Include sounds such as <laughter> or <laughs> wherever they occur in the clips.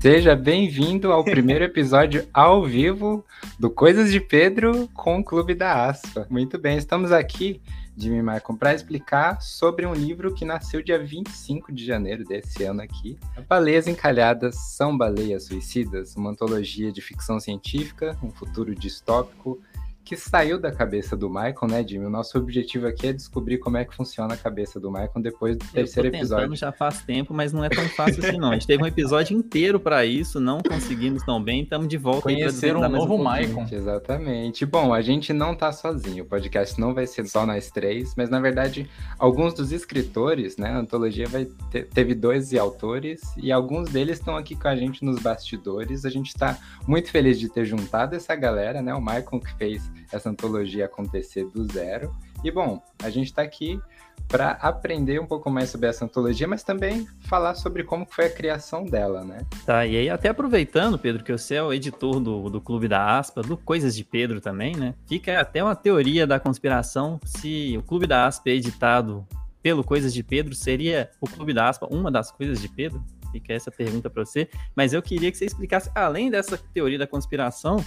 Seja bem-vindo ao primeiro episódio ao vivo do Coisas de Pedro com o Clube da Aspa. Muito bem, estamos aqui, Jimmy Michael, para explicar sobre um livro que nasceu dia 25 de janeiro desse ano aqui. Baleias Encalhadas são Baleias Suicidas, uma antologia de ficção científica, um futuro distópico que saiu da cabeça do Michael, né, Jimmy? O nosso objetivo aqui é descobrir como é que funciona a cabeça do Michael depois do terceiro Eu tô episódio. já faz tempo, mas não é tão fácil assim, não. A gente teve um episódio inteiro para isso, não conseguimos tão bem, estamos de volta. Conhecer um novo um Michael. Exatamente. Bom, a gente não tá sozinho, o podcast não vai ser só nós três, mas na verdade, alguns dos escritores, né, a antologia vai ter, teve dois autores e alguns deles estão aqui com a gente nos bastidores. A gente tá muito feliz de ter juntado essa galera, né, o Michael que fez essa antologia acontecer do zero. E bom, a gente está aqui para aprender um pouco mais sobre essa antologia, mas também falar sobre como foi a criação dela, né? Tá, e aí até aproveitando, Pedro, que você é o editor do, do Clube da Aspa, do Coisas de Pedro também, né? Fica até uma teoria da conspiração se o Clube da Aspa é editado pelo Coisas de Pedro, seria o Clube da Aspa uma das coisas de Pedro? Fica essa pergunta para você, mas eu queria que você explicasse, além dessa teoria da conspiração,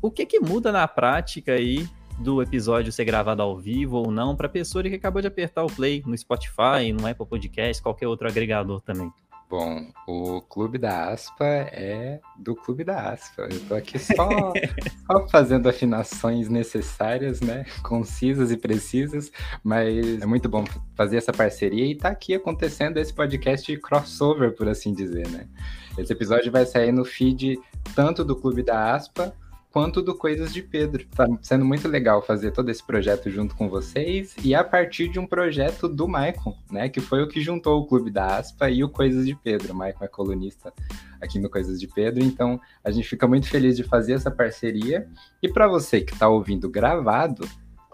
o que que muda na prática aí do episódio ser gravado ao vivo ou não para a pessoa que acabou de apertar o play no Spotify, no Apple Podcast, qualquer outro agregador também? Bom, o Clube da Aspa é do Clube da Aspa. Eu tô aqui só, <laughs> só fazendo afinações necessárias, né? Concisas e precisas, mas é muito bom fazer essa parceria e tá aqui acontecendo esse podcast crossover, por assim dizer, né? Esse episódio vai sair no feed tanto do Clube da Aspa quanto do Coisas de Pedro. Tá sendo muito legal fazer todo esse projeto junto com vocês e a partir de um projeto do Maicon, né? Que foi o que juntou o Clube da Aspa e o Coisas de Pedro. O Maicon é colunista aqui no Coisas de Pedro, então a gente fica muito feliz de fazer essa parceria. E para você que está ouvindo gravado,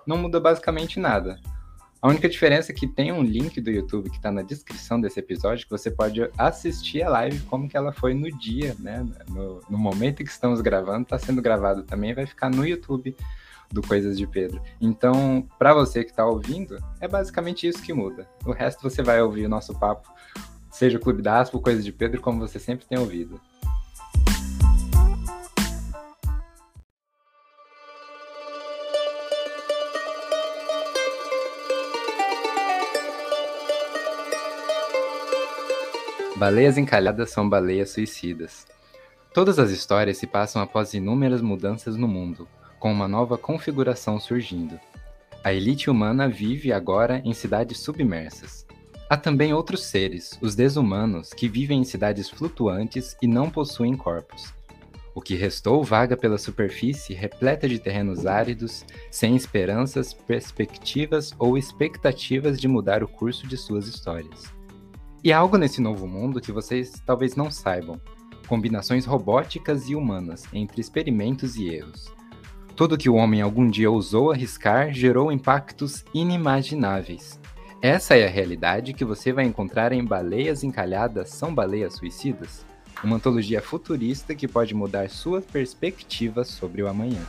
não muda basicamente nada. A única diferença é que tem um link do YouTube que está na descrição desse episódio que você pode assistir a live como que ela foi no dia, né? No, no momento que estamos gravando, está sendo gravado também, vai ficar no YouTube do Coisas de Pedro. Então, para você que está ouvindo, é basicamente isso que muda. O resto você vai ouvir o nosso papo, seja o Clube da Aspa, Coisas de Pedro, como você sempre tem ouvido. Baleias encalhadas são baleias suicidas. Todas as histórias se passam após inúmeras mudanças no mundo, com uma nova configuração surgindo. A elite humana vive agora em cidades submersas. Há também outros seres, os desumanos, que vivem em cidades flutuantes e não possuem corpos. O que restou vaga pela superfície repleta de terrenos áridos, sem esperanças, perspectivas ou expectativas de mudar o curso de suas histórias. E há algo nesse novo mundo que vocês talvez não saibam: combinações robóticas e humanas entre experimentos e erros. Tudo que o homem algum dia ousou arriscar gerou impactos inimagináveis. Essa é a realidade que você vai encontrar em Baleias Encalhadas São Baleias Suicidas, uma antologia futurista que pode mudar sua perspectiva sobre o amanhã.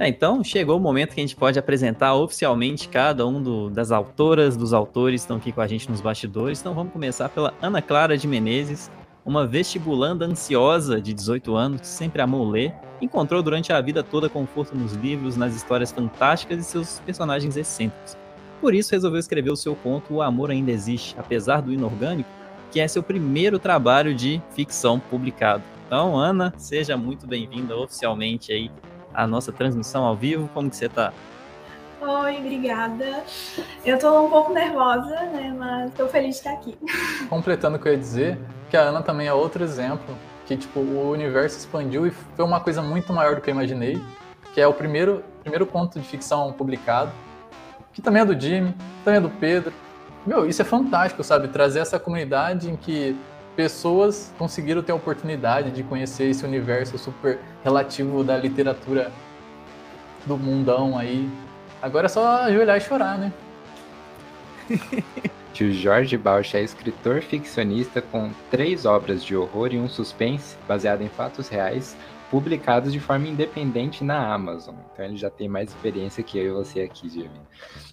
É, então, chegou o momento que a gente pode apresentar oficialmente cada um do, das autoras, dos autores que estão aqui com a gente nos bastidores. Então, vamos começar pela Ana Clara de Menezes, uma vestibulanda ansiosa de 18 anos que sempre amou ler, encontrou durante a vida toda conforto nos livros, nas histórias fantásticas e seus personagens excêntricos. Por isso, resolveu escrever o seu conto O Amor Ainda Existe, apesar do inorgânico, que é seu primeiro trabalho de ficção publicado. Então, Ana, seja muito bem-vinda oficialmente aí a nossa transmissão ao vivo. Como que você tá? Oi, obrigada. Eu tô um pouco nervosa, né, mas tô feliz de estar aqui. <laughs> Completando o que eu ia dizer, que a Ana também é outro exemplo, que tipo, o universo expandiu e foi uma coisa muito maior do que eu imaginei, que é o primeiro, primeiro conto de ficção publicado, que também é do Jimmy, também é do Pedro. Meu, isso é fantástico, sabe? Trazer essa comunidade em que pessoas conseguiram ter a oportunidade de conhecer esse universo super relativo da literatura do mundão aí. Agora é só ajoelhar e chorar, né? <laughs> Tio Jorge Bausch é escritor ficcionista com três obras de horror e um suspense baseado em fatos reais, publicados de forma independente na Amazon. Então ele já tem mais experiência que eu e você aqui, Jimmy.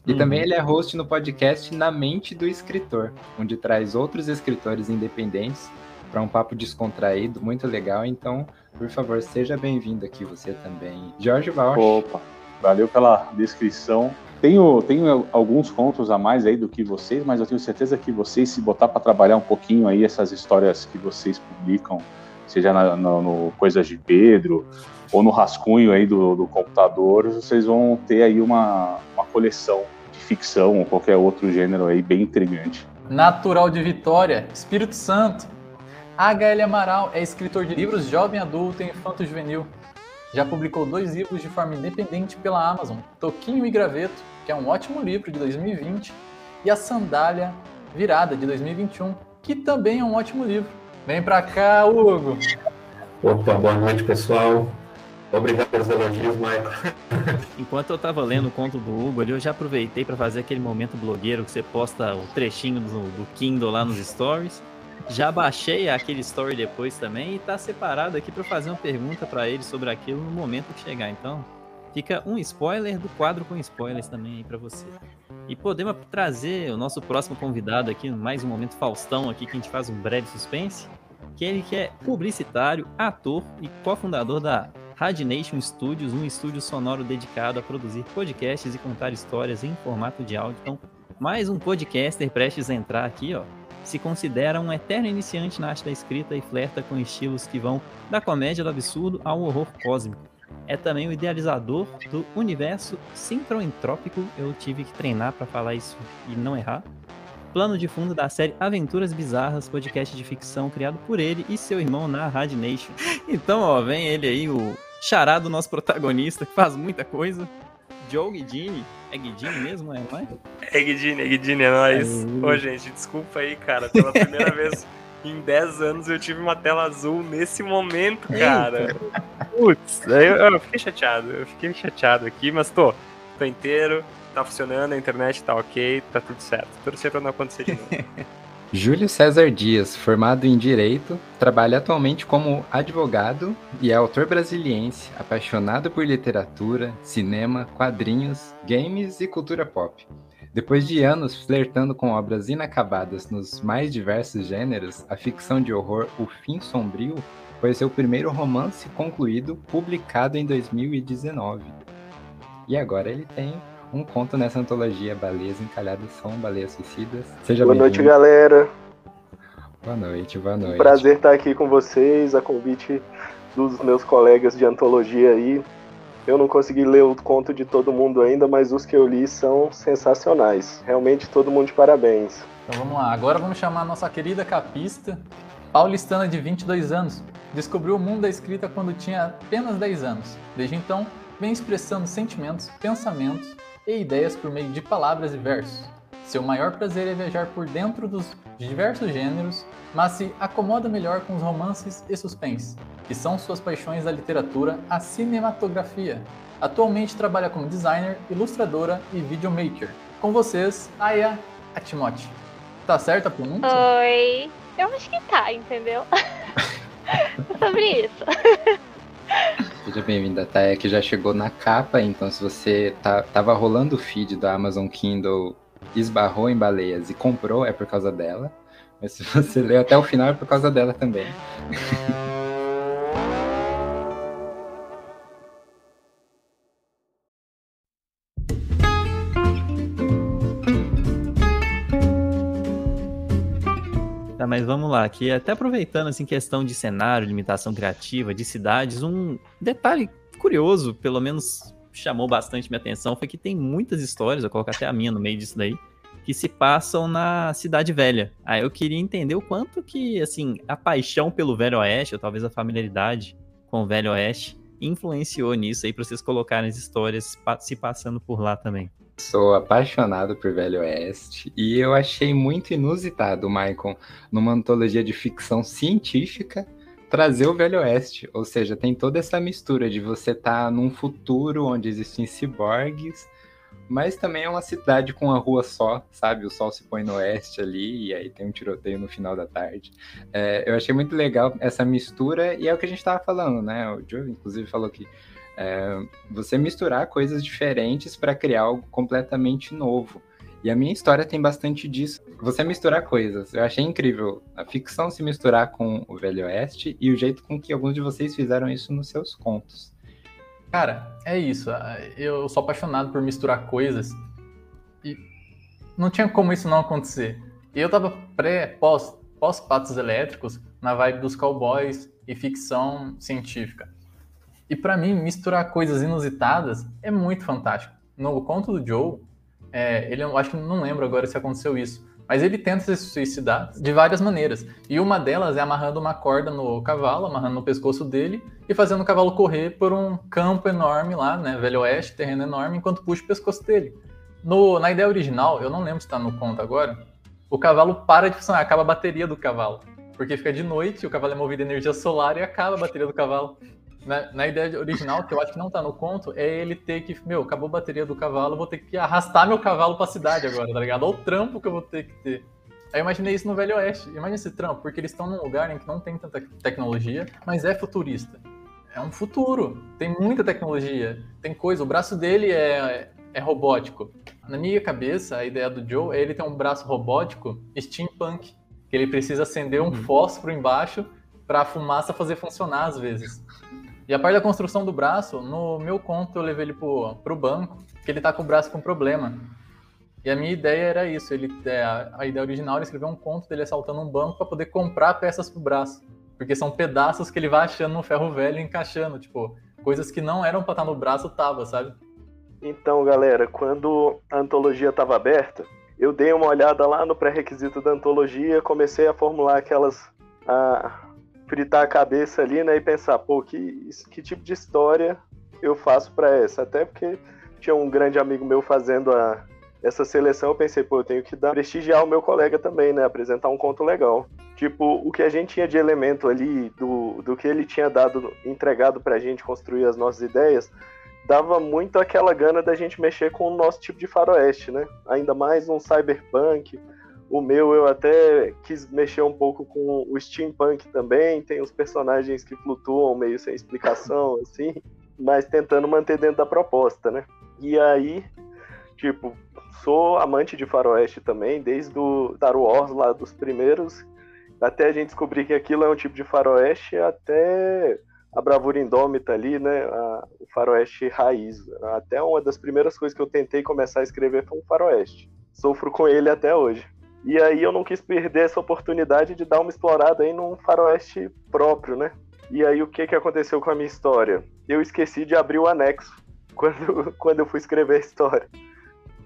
E uhum. também ele é host no podcast Na Mente do Escritor, onde traz outros escritores independentes para um papo descontraído, muito legal. Então, por favor, seja bem-vindo aqui você também. Jorge Bausch. Opa, valeu pela descrição. Tenho, tenho alguns contos a mais aí do que vocês, mas eu tenho certeza que vocês, se botar para trabalhar um pouquinho aí essas histórias que vocês publicam, seja na, no, no Coisas de Pedro ou no rascunho aí do, do computador, vocês vão ter aí uma, uma coleção de ficção ou qualquer outro gênero aí bem intrigante. Natural de Vitória, Espírito Santo. H.L. Amaral é escritor de livros jovem adulto e infanto juvenil. Já publicou dois livros de forma independente pela Amazon, Toquinho e Graveto, que é um ótimo livro de 2020, e A Sandália Virada de 2021, que também é um ótimo livro. Vem pra cá, Hugo! Opa, boa noite, pessoal. Obrigado pelos elogios, Michael. Enquanto eu tava lendo o conto do Hugo ali, eu já aproveitei para fazer aquele momento blogueiro que você posta o trechinho do, do Kindle lá nos stories. Já baixei aquele story depois também e tá separado aqui para fazer uma pergunta para ele sobre aquilo no momento que chegar. Então, fica um spoiler do quadro com spoilers também aí para você. E podemos trazer o nosso próximo convidado aqui, mais um momento Faustão aqui, que a gente faz um breve suspense, que ele que é publicitário, ator e cofundador da Radination Studios, um estúdio sonoro dedicado a produzir podcasts e contar histórias em formato de áudio. Então, mais um podcaster prestes a entrar aqui, ó, se considera um eterno iniciante na arte da escrita e flerta com estilos que vão da comédia do absurdo ao horror cósmico. É também o idealizador do universo sincroentrópico. Eu tive que treinar para falar isso e não errar. Plano de fundo da série Aventuras Bizarras, podcast de ficção criado por ele e seu irmão na Rad Nation. <laughs> Então, ó, vem ele aí, o charado nosso protagonista, que faz muita coisa. Joe Guidini, é Guidini mesmo, é, não é? É Guidini, é Guidini, é nóis. É. Ô, gente, desculpa aí, cara. Pela primeira <laughs> vez em 10 anos eu tive uma tela azul nesse momento, cara. Putz, eu, eu, fiquei chateado. Eu fiquei chateado aqui, mas tô. Tô inteiro, tá funcionando, a internet tá ok, tá tudo certo. Torcer pra não acontecer de novo. <laughs> Júlio César Dias, formado em Direito, trabalha atualmente como advogado e é autor brasiliense, apaixonado por literatura, cinema, quadrinhos, games e cultura pop. Depois de anos flertando com obras inacabadas nos mais diversos gêneros, a ficção de horror O Fim Sombrio foi seu primeiro romance concluído, publicado em 2019. E agora ele tem um conto nessa antologia Baleias Encalhadas São Baleias Suicidas. Seja boa noite, galera. Boa noite, boa noite. prazer estar aqui com vocês, a convite dos meus colegas de antologia aí. Eu não consegui ler o conto de todo mundo ainda, mas os que eu li são sensacionais. Realmente todo mundo de parabéns. Então vamos lá, agora vamos chamar a nossa querida capista, paulistana de 22 anos. Descobriu o mundo da escrita quando tinha apenas 10 anos. Desde então, vem expressando sentimentos, pensamentos e ideias por meio de palavras e versos. Seu maior prazer é viajar por dentro dos diversos gêneros, mas se acomoda melhor com os romances e suspense, que são suas paixões da literatura à cinematografia. Atualmente trabalha como designer, ilustradora e videomaker. Com vocês, Aya Atimote. Tá certa a pronúncia? Oi. Eu acho que tá, entendeu? <laughs> Sobre isso. <laughs> Seja bem-vinda, Taya, que já chegou na capa, então se você tá, tava rolando o feed da Amazon Kindle, esbarrou em baleias e comprou, é por causa dela. Mas se você leu até o final, é por causa dela também. Mas vamos lá, aqui até aproveitando assim questão de cenário, limitação criativa, de cidades, um detalhe curioso, pelo menos chamou bastante minha atenção, foi que tem muitas histórias, eu coloco até a minha no meio disso daí, que se passam na Cidade Velha. Aí eu queria entender o quanto que, assim, a paixão pelo Velho Oeste, ou talvez a familiaridade com o Velho Oeste, influenciou nisso aí para vocês colocarem as histórias se passando por lá também. Sou apaixonado por Velho Oeste e eu achei muito inusitado, Michael, numa antologia de ficção científica, trazer o Velho Oeste. Ou seja, tem toda essa mistura de você estar tá num futuro onde existem ciborgues, mas também é uma cidade com uma rua só, sabe? O sol se põe no oeste ali e aí tem um tiroteio no final da tarde. É, eu achei muito legal essa mistura e é o que a gente estava falando, né? O Joe, inclusive, falou que é, você misturar coisas diferentes para criar algo completamente novo. E a minha história tem bastante disso. Você misturar coisas. Eu achei incrível a ficção se misturar com o Velho Oeste e o jeito com que alguns de vocês fizeram isso nos seus contos. Cara, é isso. Eu sou apaixonado por misturar coisas e não tinha como isso não acontecer. Eu tava pré, pós, pós patos elétricos na vibe dos cowboys e ficção científica. E para mim, misturar coisas inusitadas é muito fantástico. No conto do Joe, é, ele acho que não lembro agora se aconteceu isso, mas ele tenta se suicidar de várias maneiras. E uma delas é amarrando uma corda no cavalo, amarrando no pescoço dele e fazendo o cavalo correr por um campo enorme lá, né, Velho Oeste, terreno enorme, enquanto puxa o pescoço dele. No, na ideia original, eu não lembro se está no conto agora, o cavalo para de funcionar, acaba a bateria do cavalo. Porque fica de noite, o cavalo é movido a energia solar e acaba a bateria do cavalo. Na, na, ideia original, que eu acho que não tá no conto, é ele ter que, meu, acabou a bateria do cavalo, vou ter que arrastar meu cavalo pra cidade agora, tá ligado? Olha o trampo que eu vou ter que ter. Aí eu imaginei isso no Velho Oeste. Imagina esse trampo, porque eles estão num lugar em que não tem tanta tecnologia, mas é futurista. É um futuro. Tem muita tecnologia. Tem coisa. O braço dele é, é robótico. Na minha cabeça, a ideia do Joe é ele ter um braço robótico steampunk. Que ele precisa acender um uhum. fósforo embaixo para a fumaça fazer funcionar às vezes. E a parte da construção do braço, no meu conto eu levei ele pro, pro banco, que ele tá com o braço com problema. E a minha ideia era isso, ele é, a ideia original era escrever um conto dele assaltando um banco para poder comprar peças pro braço. Porque são pedaços que ele vai achando no ferro velho e encaixando, tipo, coisas que não eram para estar no braço, tava, sabe? Então, galera, quando a antologia estava aberta, eu dei uma olhada lá no pré-requisito da antologia, comecei a formular aquelas a, fritar a cabeça ali, né, e pensar, pô, que, que tipo de história eu faço para essa? Até porque tinha um grande amigo meu fazendo a, essa seleção, eu pensei, pô, eu tenho que dar, prestigiar o meu colega também, né, apresentar um conto legal. Tipo, o que a gente tinha de elemento ali, do, do que ele tinha dado, entregado pra gente construir as nossas ideias, dava muito aquela gana da gente mexer com o nosso tipo de faroeste, né? Ainda mais um cyberpunk, o meu eu até quis mexer um pouco com o steampunk também, tem os personagens que flutuam meio sem explicação, <laughs> assim, mas tentando manter dentro da proposta, né? E aí, tipo, sou amante de faroeste também, desde o Star Wars lá dos primeiros, até a gente descobrir que aquilo é um tipo de faroeste, até a bravura indômita ali, né? A, o faroeste raiz. Até uma das primeiras coisas que eu tentei começar a escrever foi um faroeste. Sofro com ele até hoje. E aí eu não quis perder essa oportunidade de dar uma explorada aí num faroeste próprio, né? E aí o que, que aconteceu com a minha história? Eu esqueci de abrir o anexo <laughs> quando, quando eu fui escrever a história.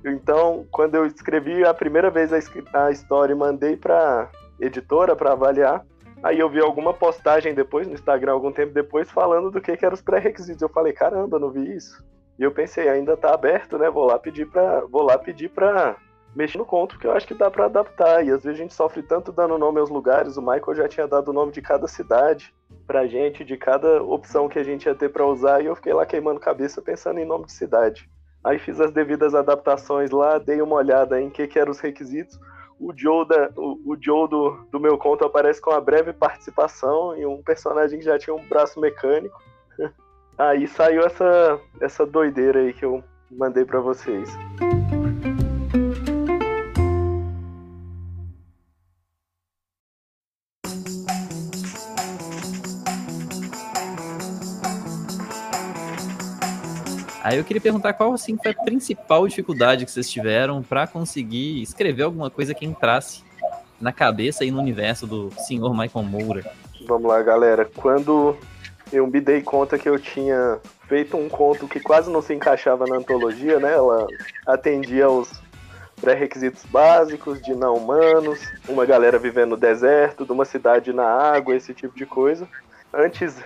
Então, quando eu escrevi a primeira vez a, a história e mandei para editora para avaliar, aí eu vi alguma postagem depois no Instagram, algum tempo depois, falando do que, que eram os pré-requisitos. Eu falei, caramba, não vi isso. E eu pensei, ainda tá aberto, né? Vou lá pedir para, vou lá pedir para mexer no conto, porque eu acho que dá para adaptar. E às vezes a gente sofre tanto dando nome aos lugares. O Michael já tinha dado o nome de cada cidade pra gente, de cada opção que a gente ia ter para usar, e eu fiquei lá queimando cabeça pensando em nome de cidade. Aí fiz as devidas adaptações lá, dei uma olhada em que, que eram os requisitos. O Joe, da, o, o Joe do, do meu conto aparece com uma breve participação e um personagem que já tinha um braço mecânico. <laughs> Aí saiu essa, essa doideira aí que eu mandei para vocês. Aí eu queria perguntar qual assim foi a principal dificuldade que vocês tiveram para conseguir escrever alguma coisa que entrasse na cabeça e no universo do senhor Michael Moura. Vamos lá, galera. Quando eu me dei conta que eu tinha feito um conto que quase não se encaixava na antologia, né? Ela atendia aos pré-requisitos básicos de não humanos, uma galera vivendo no deserto, de uma cidade na água, esse tipo de coisa. Antes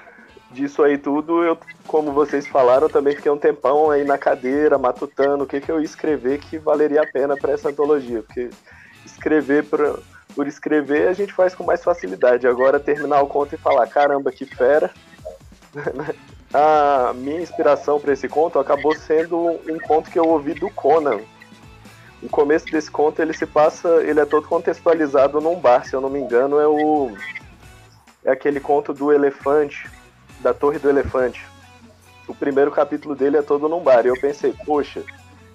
disso aí tudo, eu, como vocês falaram, também fiquei um tempão aí na cadeira, matutando o que, que eu ia escrever que valeria a pena para essa antologia. Porque escrever por, por escrever a gente faz com mais facilidade. Agora terminar o conto e falar, caramba, que fera. <laughs> a minha inspiração para esse conto acabou sendo um conto que eu ouvi do Conan. O começo desse conto ele se passa, ele é todo contextualizado num bar, se eu não me engano, é o é aquele conto do elefante, da Torre do Elefante. O primeiro capítulo dele é todo num bar. E eu pensei, poxa,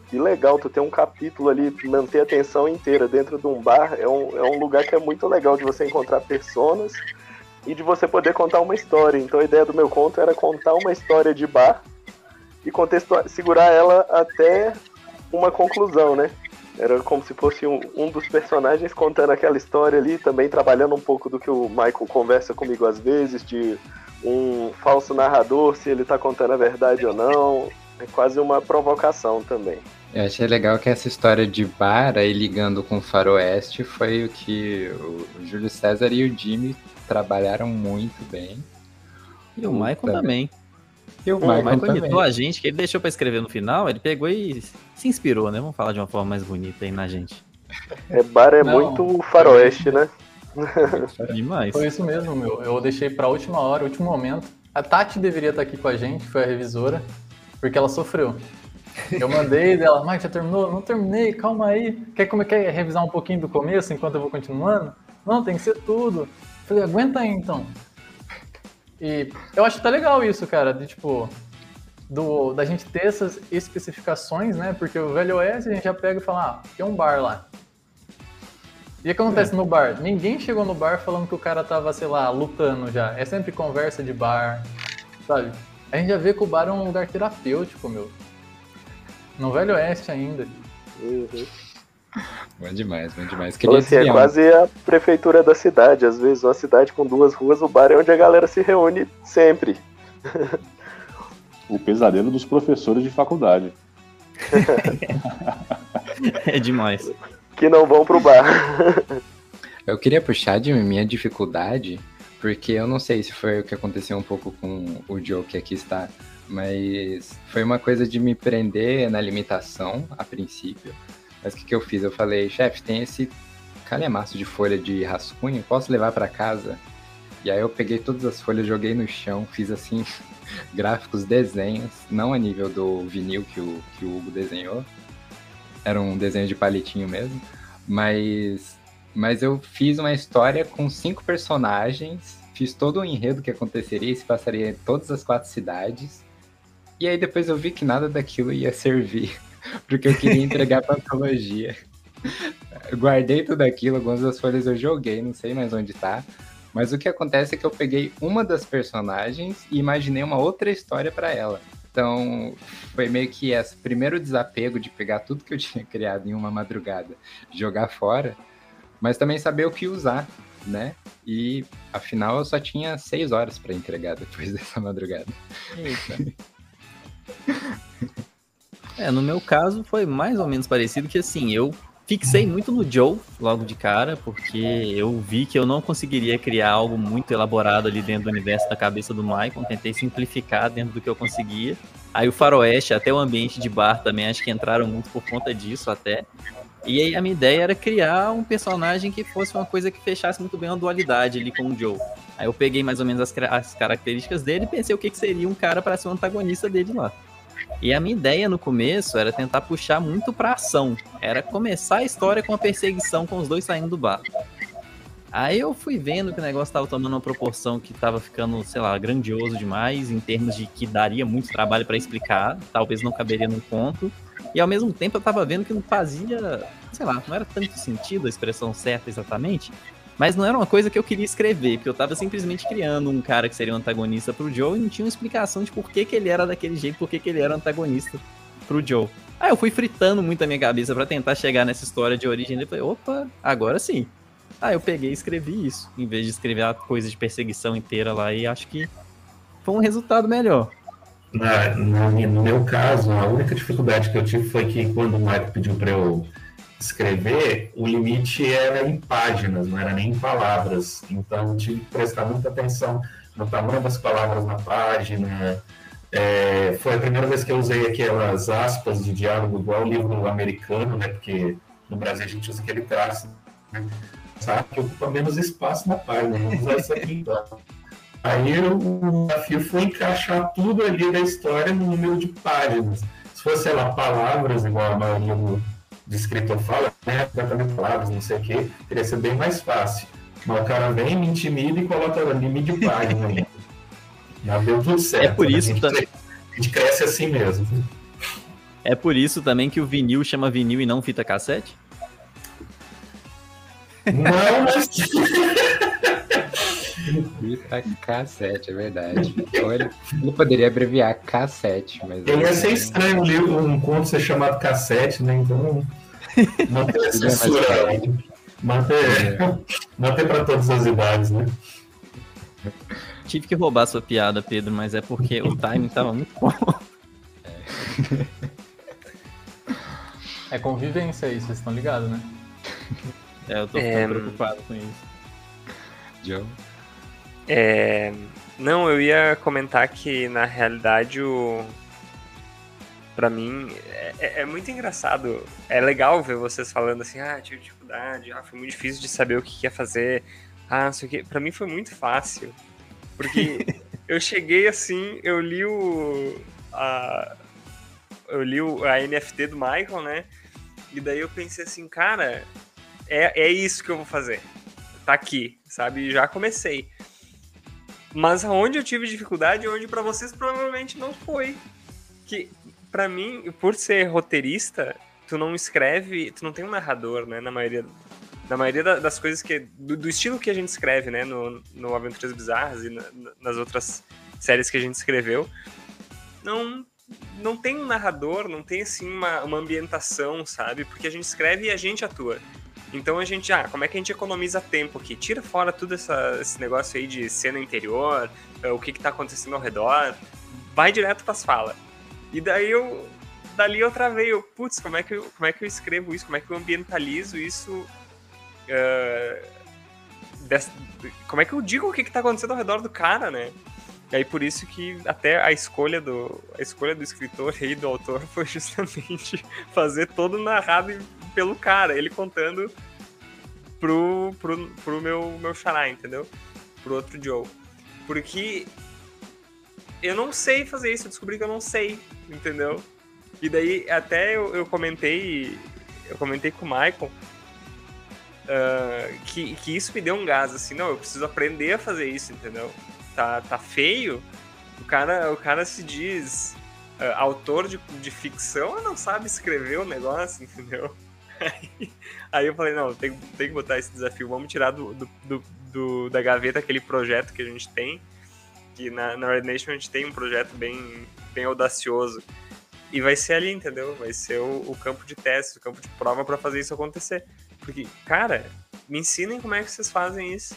que legal tu ter um capítulo ali, manter a atenção inteira dentro de um bar. É um, é um lugar que é muito legal de você encontrar personas e de você poder contar uma história. Então a ideia do meu conto era contar uma história de bar e segurar ela até uma conclusão, né? Era como se fosse um, um, dos personagens contando aquela história ali, também trabalhando um pouco do que o Michael conversa comigo às vezes, de um falso narrador, se ele tá contando a verdade ou não. É quase uma provocação também. Eu achei legal que essa história de bar aí ligando com o faroeste foi o que o Júlio César e o Jimmy trabalharam muito bem. E o Michael também. também. E o Michael, o Michael imitou a gente, que ele deixou para escrever no final, ele pegou e se inspirou, né? Vamos falar de uma forma mais bonita aí na gente. É, bar é Não, muito faroeste, né? Demais. Foi isso mesmo, meu. Eu deixei pra última hora, último momento. A Tati deveria estar aqui com a gente, foi a revisora, porque ela sofreu. Eu mandei <laughs> dela, Mike, já terminou? Não terminei, calma aí. Quer, como, quer revisar um pouquinho do começo enquanto eu vou continuando? Não, tem que ser tudo. Falei, aguenta aí então. E eu acho que tá legal isso, cara, de tipo, do, da gente ter essas especificações, né? Porque o Velho Oeste a gente já pega e fala, ah, tem um bar lá. E o que acontece é. no bar? Ninguém chegou no bar falando que o cara tava, sei lá, lutando já. É sempre conversa de bar, sabe? A gente já vê que o bar é um lugar terapêutico, meu. No Velho Oeste ainda. Uhum. Bom demais, bom demais. Queria então, assim, é quase a prefeitura da cidade. Às vezes, uma cidade com duas ruas, o bar é onde a galera se reúne sempre. o pesadelo dos professores de faculdade. <laughs> é demais. Que não vão pro bar. <laughs> Eu queria puxar de minha dificuldade, porque eu não sei se foi o que aconteceu um pouco com o Joe que aqui está, mas foi uma coisa de me prender na limitação a princípio. Mas o que, que eu fiz? Eu falei, chefe, tem esse calhamaço de folha de rascunho, posso levar para casa? E aí eu peguei todas as folhas, joguei no chão, fiz assim, <laughs> gráficos, desenhos, não a nível do vinil que o, que o Hugo desenhou, era um desenho de palitinho mesmo, mas, mas eu fiz uma história com cinco personagens, fiz todo o enredo que aconteceria e se passaria em todas as quatro cidades, e aí depois eu vi que nada daquilo ia servir <laughs> porque eu queria entregar pra antologia. guardei tudo aquilo, algumas das folhas eu joguei, não sei mais onde tá. Mas o que acontece é que eu peguei uma das personagens e imaginei uma outra história para ela. Então, foi meio que esse primeiro desapego de pegar tudo que eu <laughs> tinha criado em uma madrugada, jogar fora, mas também saber o que usar, né? E afinal eu só tinha seis horas para entregar depois <laughs> dessa madrugada. Eita. <laughs> É, no meu caso foi mais ou menos parecido que assim, eu fixei muito no Joe logo de cara, porque eu vi que eu não conseguiria criar algo muito elaborado ali dentro do universo da cabeça do Michael, tentei simplificar dentro do que eu conseguia. Aí o faroeste, até o ambiente de bar também, acho que entraram muito por conta disso até. E aí a minha ideia era criar um personagem que fosse uma coisa que fechasse muito bem a dualidade ali com o Joe. Aí eu peguei mais ou menos as, as características dele e pensei o que, que seria um cara para ser o um antagonista dele lá. E a minha ideia no começo era tentar puxar muito pra ação. Era começar a história com a perseguição com os dois saindo do bar. Aí eu fui vendo que o negócio estava tomando uma proporção que estava ficando, sei lá, grandioso demais, em termos de que daria muito trabalho para explicar, talvez não caberia no conto. E ao mesmo tempo eu estava vendo que não fazia, sei lá, não era tanto sentido a expressão certa exatamente, mas não era uma coisa que eu queria escrever, porque eu tava simplesmente criando um cara que seria um antagonista pro Joe e não tinha uma explicação de por que, que ele era daquele jeito, por que, que ele era antagonista pro Joe. Aí eu fui fritando muito a minha cabeça para tentar chegar nessa história de origem e falei, opa, agora sim. Aí eu peguei e escrevi isso, em vez de escrever a coisa de perseguição inteira lá, e acho que foi um resultado melhor. Na, no meu caso, a única dificuldade que eu tive foi que quando o Michael pediu para eu escrever, o limite era em páginas, não era nem em palavras. Então, tive que prestar muita atenção no tamanho das palavras na página. É, foi a primeira vez que eu usei aquelas aspas de diálogo igual o livro americano, né? Porque no Brasil a gente usa aquele traço, né? Sabe? Que ocupa menos espaço na página. Vamos usar isso aqui então. Aí o desafio foi encaixar tudo ali da história no número de páginas. Se fosse, lá, palavras, igual a maioria do, do escritor fala, né? Exatamente palavras, não sei o quê, teria sido bem mais fácil. Mas o cara vem, me intimida e coloca limite de página ainda. Já deu tudo certo. É por né? isso a gente, também. a gente cresce assim mesmo. É por isso também que o vinil chama vinil e não fita cassete? Não, mas. Fita cassete, é verdade. Olha, eu poderia abreviar cassete, mas. Ia ser estranho ler um conto ser chamado cassete, né? Então. Manter é censura. Manter, manter para todas as idades, né? Tive que roubar sua piada, Pedro, mas é porque o timing tava muito bom. É convivência aí, vocês estão ligados, né? É, eu tô É, preocupado com isso. Joe. É, Não, eu ia comentar que na realidade o. Pra mim, é, é- é muito engraçado. É legal ver vocês falando assim, ah, tive dificuldade, ah, foi muito difícil de saber o que ia fazer. Ah, não sei o quê. Pra mim foi muito fácil. Porque <laughs> eu cheguei assim, eu li o. A, eu li o, a NFT do Michael, né? E daí eu pensei assim, cara, é, é isso que eu vou fazer. Tá aqui, sabe? Já comecei. Mas aonde eu tive dificuldade, onde pra vocês provavelmente não foi. Que pra mim, por ser roteirista, tu não escreve, tu não tem um narrador, né, na maioria na maioria da- das coisas que do, do estilo que a gente escreve, né, no, no Aventuras Bizarras e na- nas outras séries que a gente escreveu, não não tem um narrador, não tem assim uma, uma ambientação, sabe? Porque a gente escreve e a gente atua. Então a gente, ah, como é que a gente economiza tempo aqui? Tira fora tudo essa- esse negócio aí de cena interior, eh, o que que tá acontecendo ao redor, vai direto pras falas. E daí eu, dali eu travei, eu, putz, como é, que eu, como é que eu escrevo isso? Como é que eu ambientalizo isso? des- como é que eu digo o que que tá acontecendo ao redor do cara, né? E aí por isso que até a escolha do a escolha do escritor e do autor foi justamente <laughs> fazer todo narrado pelo cara, ele contando pro, pro, pro meu, meu xará, entendeu? Pro outro Joe. Porque eu não sei fazer isso, eu descobri que eu não sei, entendeu? E daí até eu, eu comentei, eu comentei com o Michael ah, que, que isso me deu um gás, assim, não, eu preciso aprender a fazer isso, entendeu? Tá, tá feio, o cara, o cara se diz ah, autor de, de ficção, não sabe escrever o negócio, entendeu? <laughs> Aí, aí eu falei, não, tem, tem que botar esse desafio, vamos tirar do, do, do- do- da gaveta aquele projeto que a gente tem, que na, na Red Nation a gente tem um projeto bem, bem audacioso, e vai ser ali, entendeu? Vai ser o, o campo de teste, o campo de prova para fazer isso acontecer. Porque, cara, me ensinem como é que vocês fazem isso.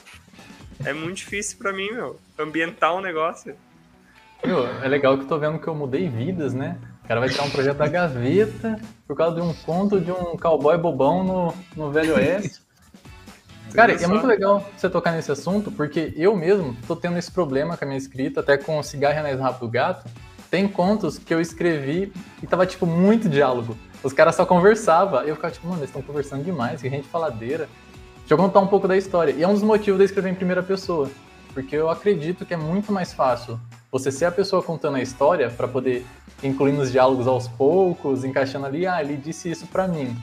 É muito difícil pra mim, meu, ambientar um negócio. Meu, é legal que eu tô vendo que eu mudei vidas, né? O cara vai tirar um projeto da gaveta por causa de um conto de um cowboy bobão no, no Velho Oeste. Cara, é muito legal você tocar nesse assunto, porque eu mesmo tô tendo esse problema com a minha escrita, até com o Cigarro Mais Rápido do Gato. Tem contos que eu escrevi e tava, tipo, muito diálogo. Os caras só conversavam. Eu ficava, tipo, mano, eles estão conversando demais, que gente faladeira. Deixa eu contar um pouco da história. E é um dos motivos de eu escrever em primeira pessoa. Porque eu acredito que é muito mais fácil você ser a pessoa contando a história para poder incluir nos diálogos aos poucos, encaixando ali, ah, ele disse isso pra mim.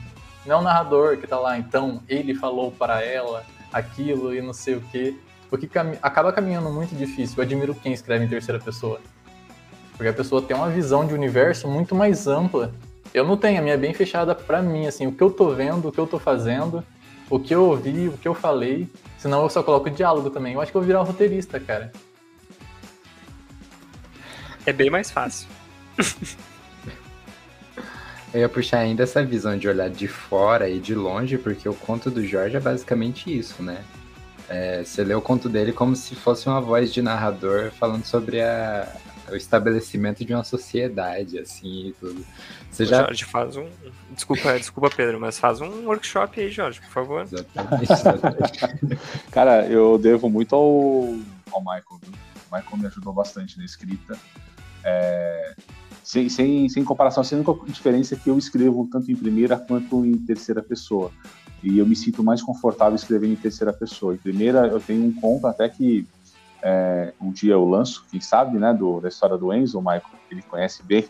Não o narrador que tá lá, então, ele falou para ela aquilo e não sei o quê. Porque cami- acaba caminhando muito difícil. Eu admiro quem escreve em terceira pessoa. Porque a pessoa tem uma visão de universo muito mais ampla. Eu não tenho, a minha é bem fechada pra mim, assim, o que eu tô vendo, o que eu tô fazendo, o que eu ouvi, o que eu falei. Senão eu só coloco diálogo também. Eu acho que eu vou virar um roteirista, cara. É bem mais fácil. <laughs> Eu ia puxar ainda essa visão de olhar de fora e de longe, porque o conto do Jorge é basicamente isso, né? É, você lê o conto dele como se fosse uma voz de narrador falando sobre a- o estabelecimento de uma sociedade, assim, e tudo. Você já... Jorge, faz um. Desculpa, desculpa, Pedro, mas faz um workshop aí, Jorge, por favor. Exatamente, <laughs> exatamente. Cara, eu devo muito ao, ao Michael. Viu? O Michael me ajudou bastante na escrita. É, sem, sem, sem comparação, sem única diferença é que eu escrevo tanto em primeira quanto em terceira pessoa. E eu me sinto mais confortável escrevendo em terceira pessoa. Em primeira, eu tenho um conto até que é, um dia eu lanço, quem sabe, né, do, da história do Enzo, o Michael, ele conhece bem.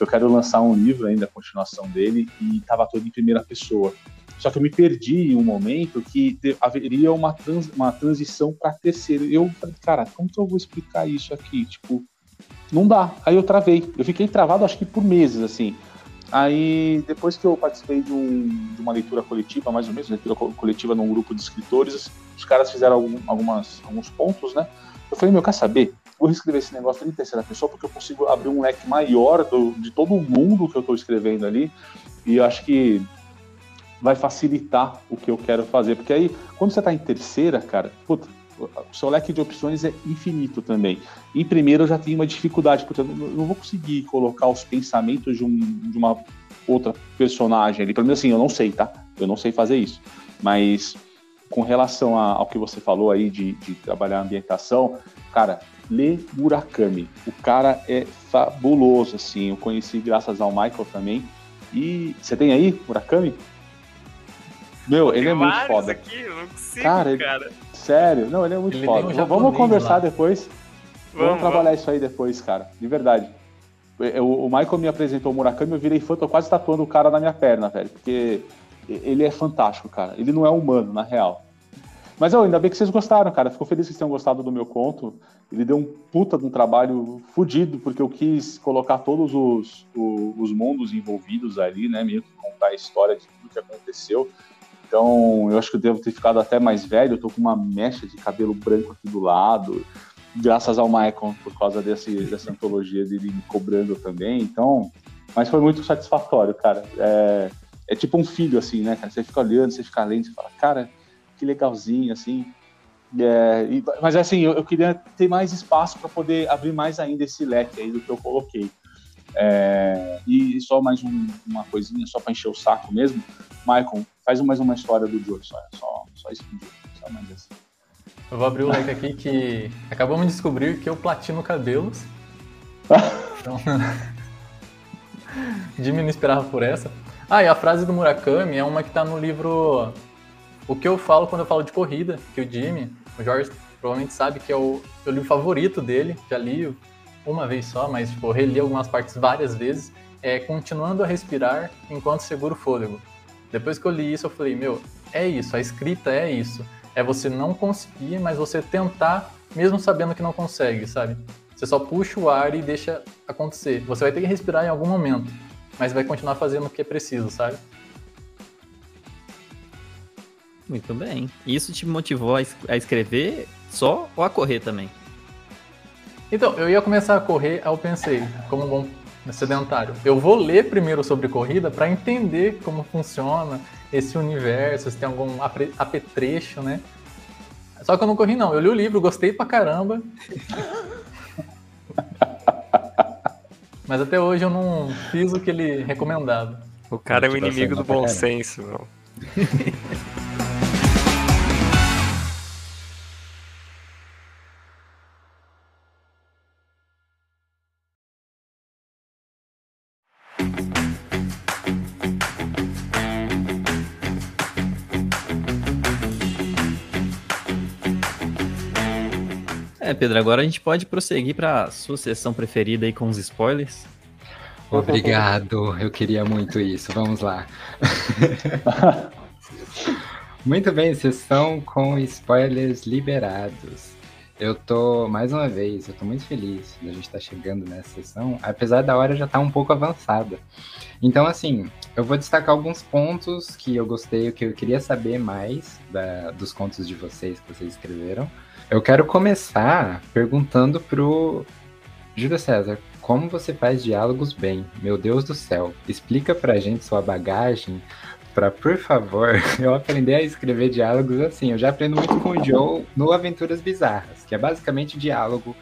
Eu quero lançar um livro ainda, a continuação dele, e estava todo em primeira pessoa. Só que eu me perdi em um momento que haveria uma, trans, uma transição para terceira. Eu falei, cara, como que eu vou explicar isso aqui? Tipo, não dá. Aí eu travei. Eu fiquei travado, acho que por meses, assim. Aí, depois que eu participei de, um, de, uma leitura coletiva, mais ou menos, leitura coletiva num grupo de escritores, os caras fizeram algum, algumas, alguns pontos, né? Eu falei, meu, quer saber? Vou reescrever esse negócio em terceira pessoa porque eu consigo abrir um leque maior do, de todo mundo que eu estou escrevendo ali. E eu acho que vai facilitar o que eu quero fazer. Porque aí, quando você está em terceira, cara, puta, o seu leque de opções é infinito também. Em primeiro eu já tenho uma dificuldade, porque eu não vou conseguir colocar os pensamentos de, um, de uma outra personagem ali. Pelo menos assim, eu não sei, tá? Eu não sei fazer isso. Mas com relação a, ao que você falou aí de, de trabalhar a ambientação, cara, lê Murakami. O cara é fabuloso, assim. Eu conheci graças ao Michael também. E você tem aí Murakami? Meu, ele é muito foda. Aqui, eu não consigo, cara, cara. Sério, não, ele é muito ele foda. Um vamos conversar lá. depois. Vamos, vamos trabalhar vamos. isso aí depois, cara. De verdade. Eu, o Michael me apresentou o Murakami, eu virei fã, tô quase tatuando o cara na minha perna, velho. Porque ele é fantástico, cara. Ele não é humano, na real. Mas oh, ainda bem que vocês gostaram, cara. Fico feliz que vocês tenham gostado do meu conto. Ele deu um puta de um trabalho fodido, porque eu quis colocar todos os, os, os mundos envolvidos ali, né? Meio que contar a história de tudo que aconteceu. Então, eu acho que eu devo ter ficado até mais velho. Eu tô com uma mecha de cabelo branco aqui do lado, graças ao Michael, por causa desse, dessa antologia dele me cobrando também. Então, mas foi muito satisfatório, cara. É, é tipo um filho, assim, né, cara? Você fica olhando, você fica lendo, você fala, cara, que legalzinho, assim. É, e, mas assim, eu, eu, queria ter mais espaço para poder abrir mais ainda esse leque aí do que eu coloquei. É, e só mais um, uma coisinha, só para encher o saco mesmo. Michael, faz mais uma história do Joe, só, só, só isso do Joe, só mais assim. Eu vou abrir o leque aqui que acabamos de descobrir que eu platino cabelos. <laughs> então, Jimmy não esperava por essa. Ah, e a frase do Murakami é uma que tá no livro O que eu falo quando eu falo de corrida, que o Jimmy, o Jorge provavelmente sabe que é o, o livro favorito dele, já li uma vez só, mas tipo, reli algumas partes várias vezes, é Continuando a Respirar Enquanto Seguro o Fôlego. Depois que eu li isso, eu falei, meu, é isso, a escrita é isso. É você não conseguir, mas você tentar, mesmo sabendo que não consegue, sabe? Você só puxa o ar e deixa acontecer. Você vai ter que respirar em algum momento, mas vai continuar fazendo o que é preciso, sabe? Muito bem. Isso te motivou a escrever só ou a correr também? Então, eu ia começar a correr, aí eu pensei, como um bom sedentário, eu vou ler primeiro sobre corrida para entender como funciona esse universo, se tem algum apetrecho, né? Só que eu não corri, não. Eu li o livro, gostei pra caramba. Mas até hoje eu não fiz o que ele recomendava. O cara é o inimigo do bom senso, meu. É, Pedro, agora a gente pode prosseguir para a sua sessão preferida aí com os spoilers. Obrigado, eu queria muito isso. Vamos lá. <laughs> muito bem, sessão com spoilers liberados. Eu tô, mais uma vez, eu tô muito feliz de a gente estar tá chegando nessa sessão, apesar da hora já estar tá um pouco avançada. Então, assim, eu vou destacar alguns pontos que eu gostei, que eu queria saber mais da, dos contos de vocês que vocês escreveram. Eu quero começar perguntando pro Júlio César, como você faz diálogos bem? Meu Deus do céu, explica pra gente sua bagagem para, por favor, <laughs> eu aprender a escrever diálogos assim. Eu já aprendo muito com o Joe no Aventuras Bizarras, que é basicamente diálogo,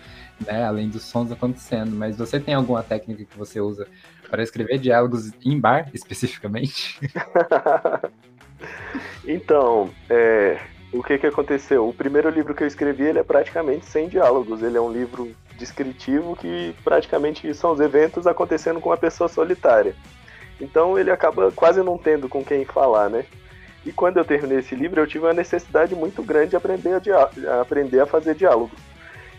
né, além dos sons acontecendo. Mas você tem alguma técnica que você usa para escrever diálogos em bar, <laughs> especificamente? <laughs> então, é, o que, que aconteceu? O primeiro livro que eu escrevi ele é praticamente sem diálogos. Ele é um livro descritivo que praticamente são os eventos acontecendo com uma pessoa solitária. Então ele acaba quase não tendo com quem falar, né? E quando eu terminei esse livro, eu tive uma necessidade muito grande de aprender a, a aprender a fazer diálogos.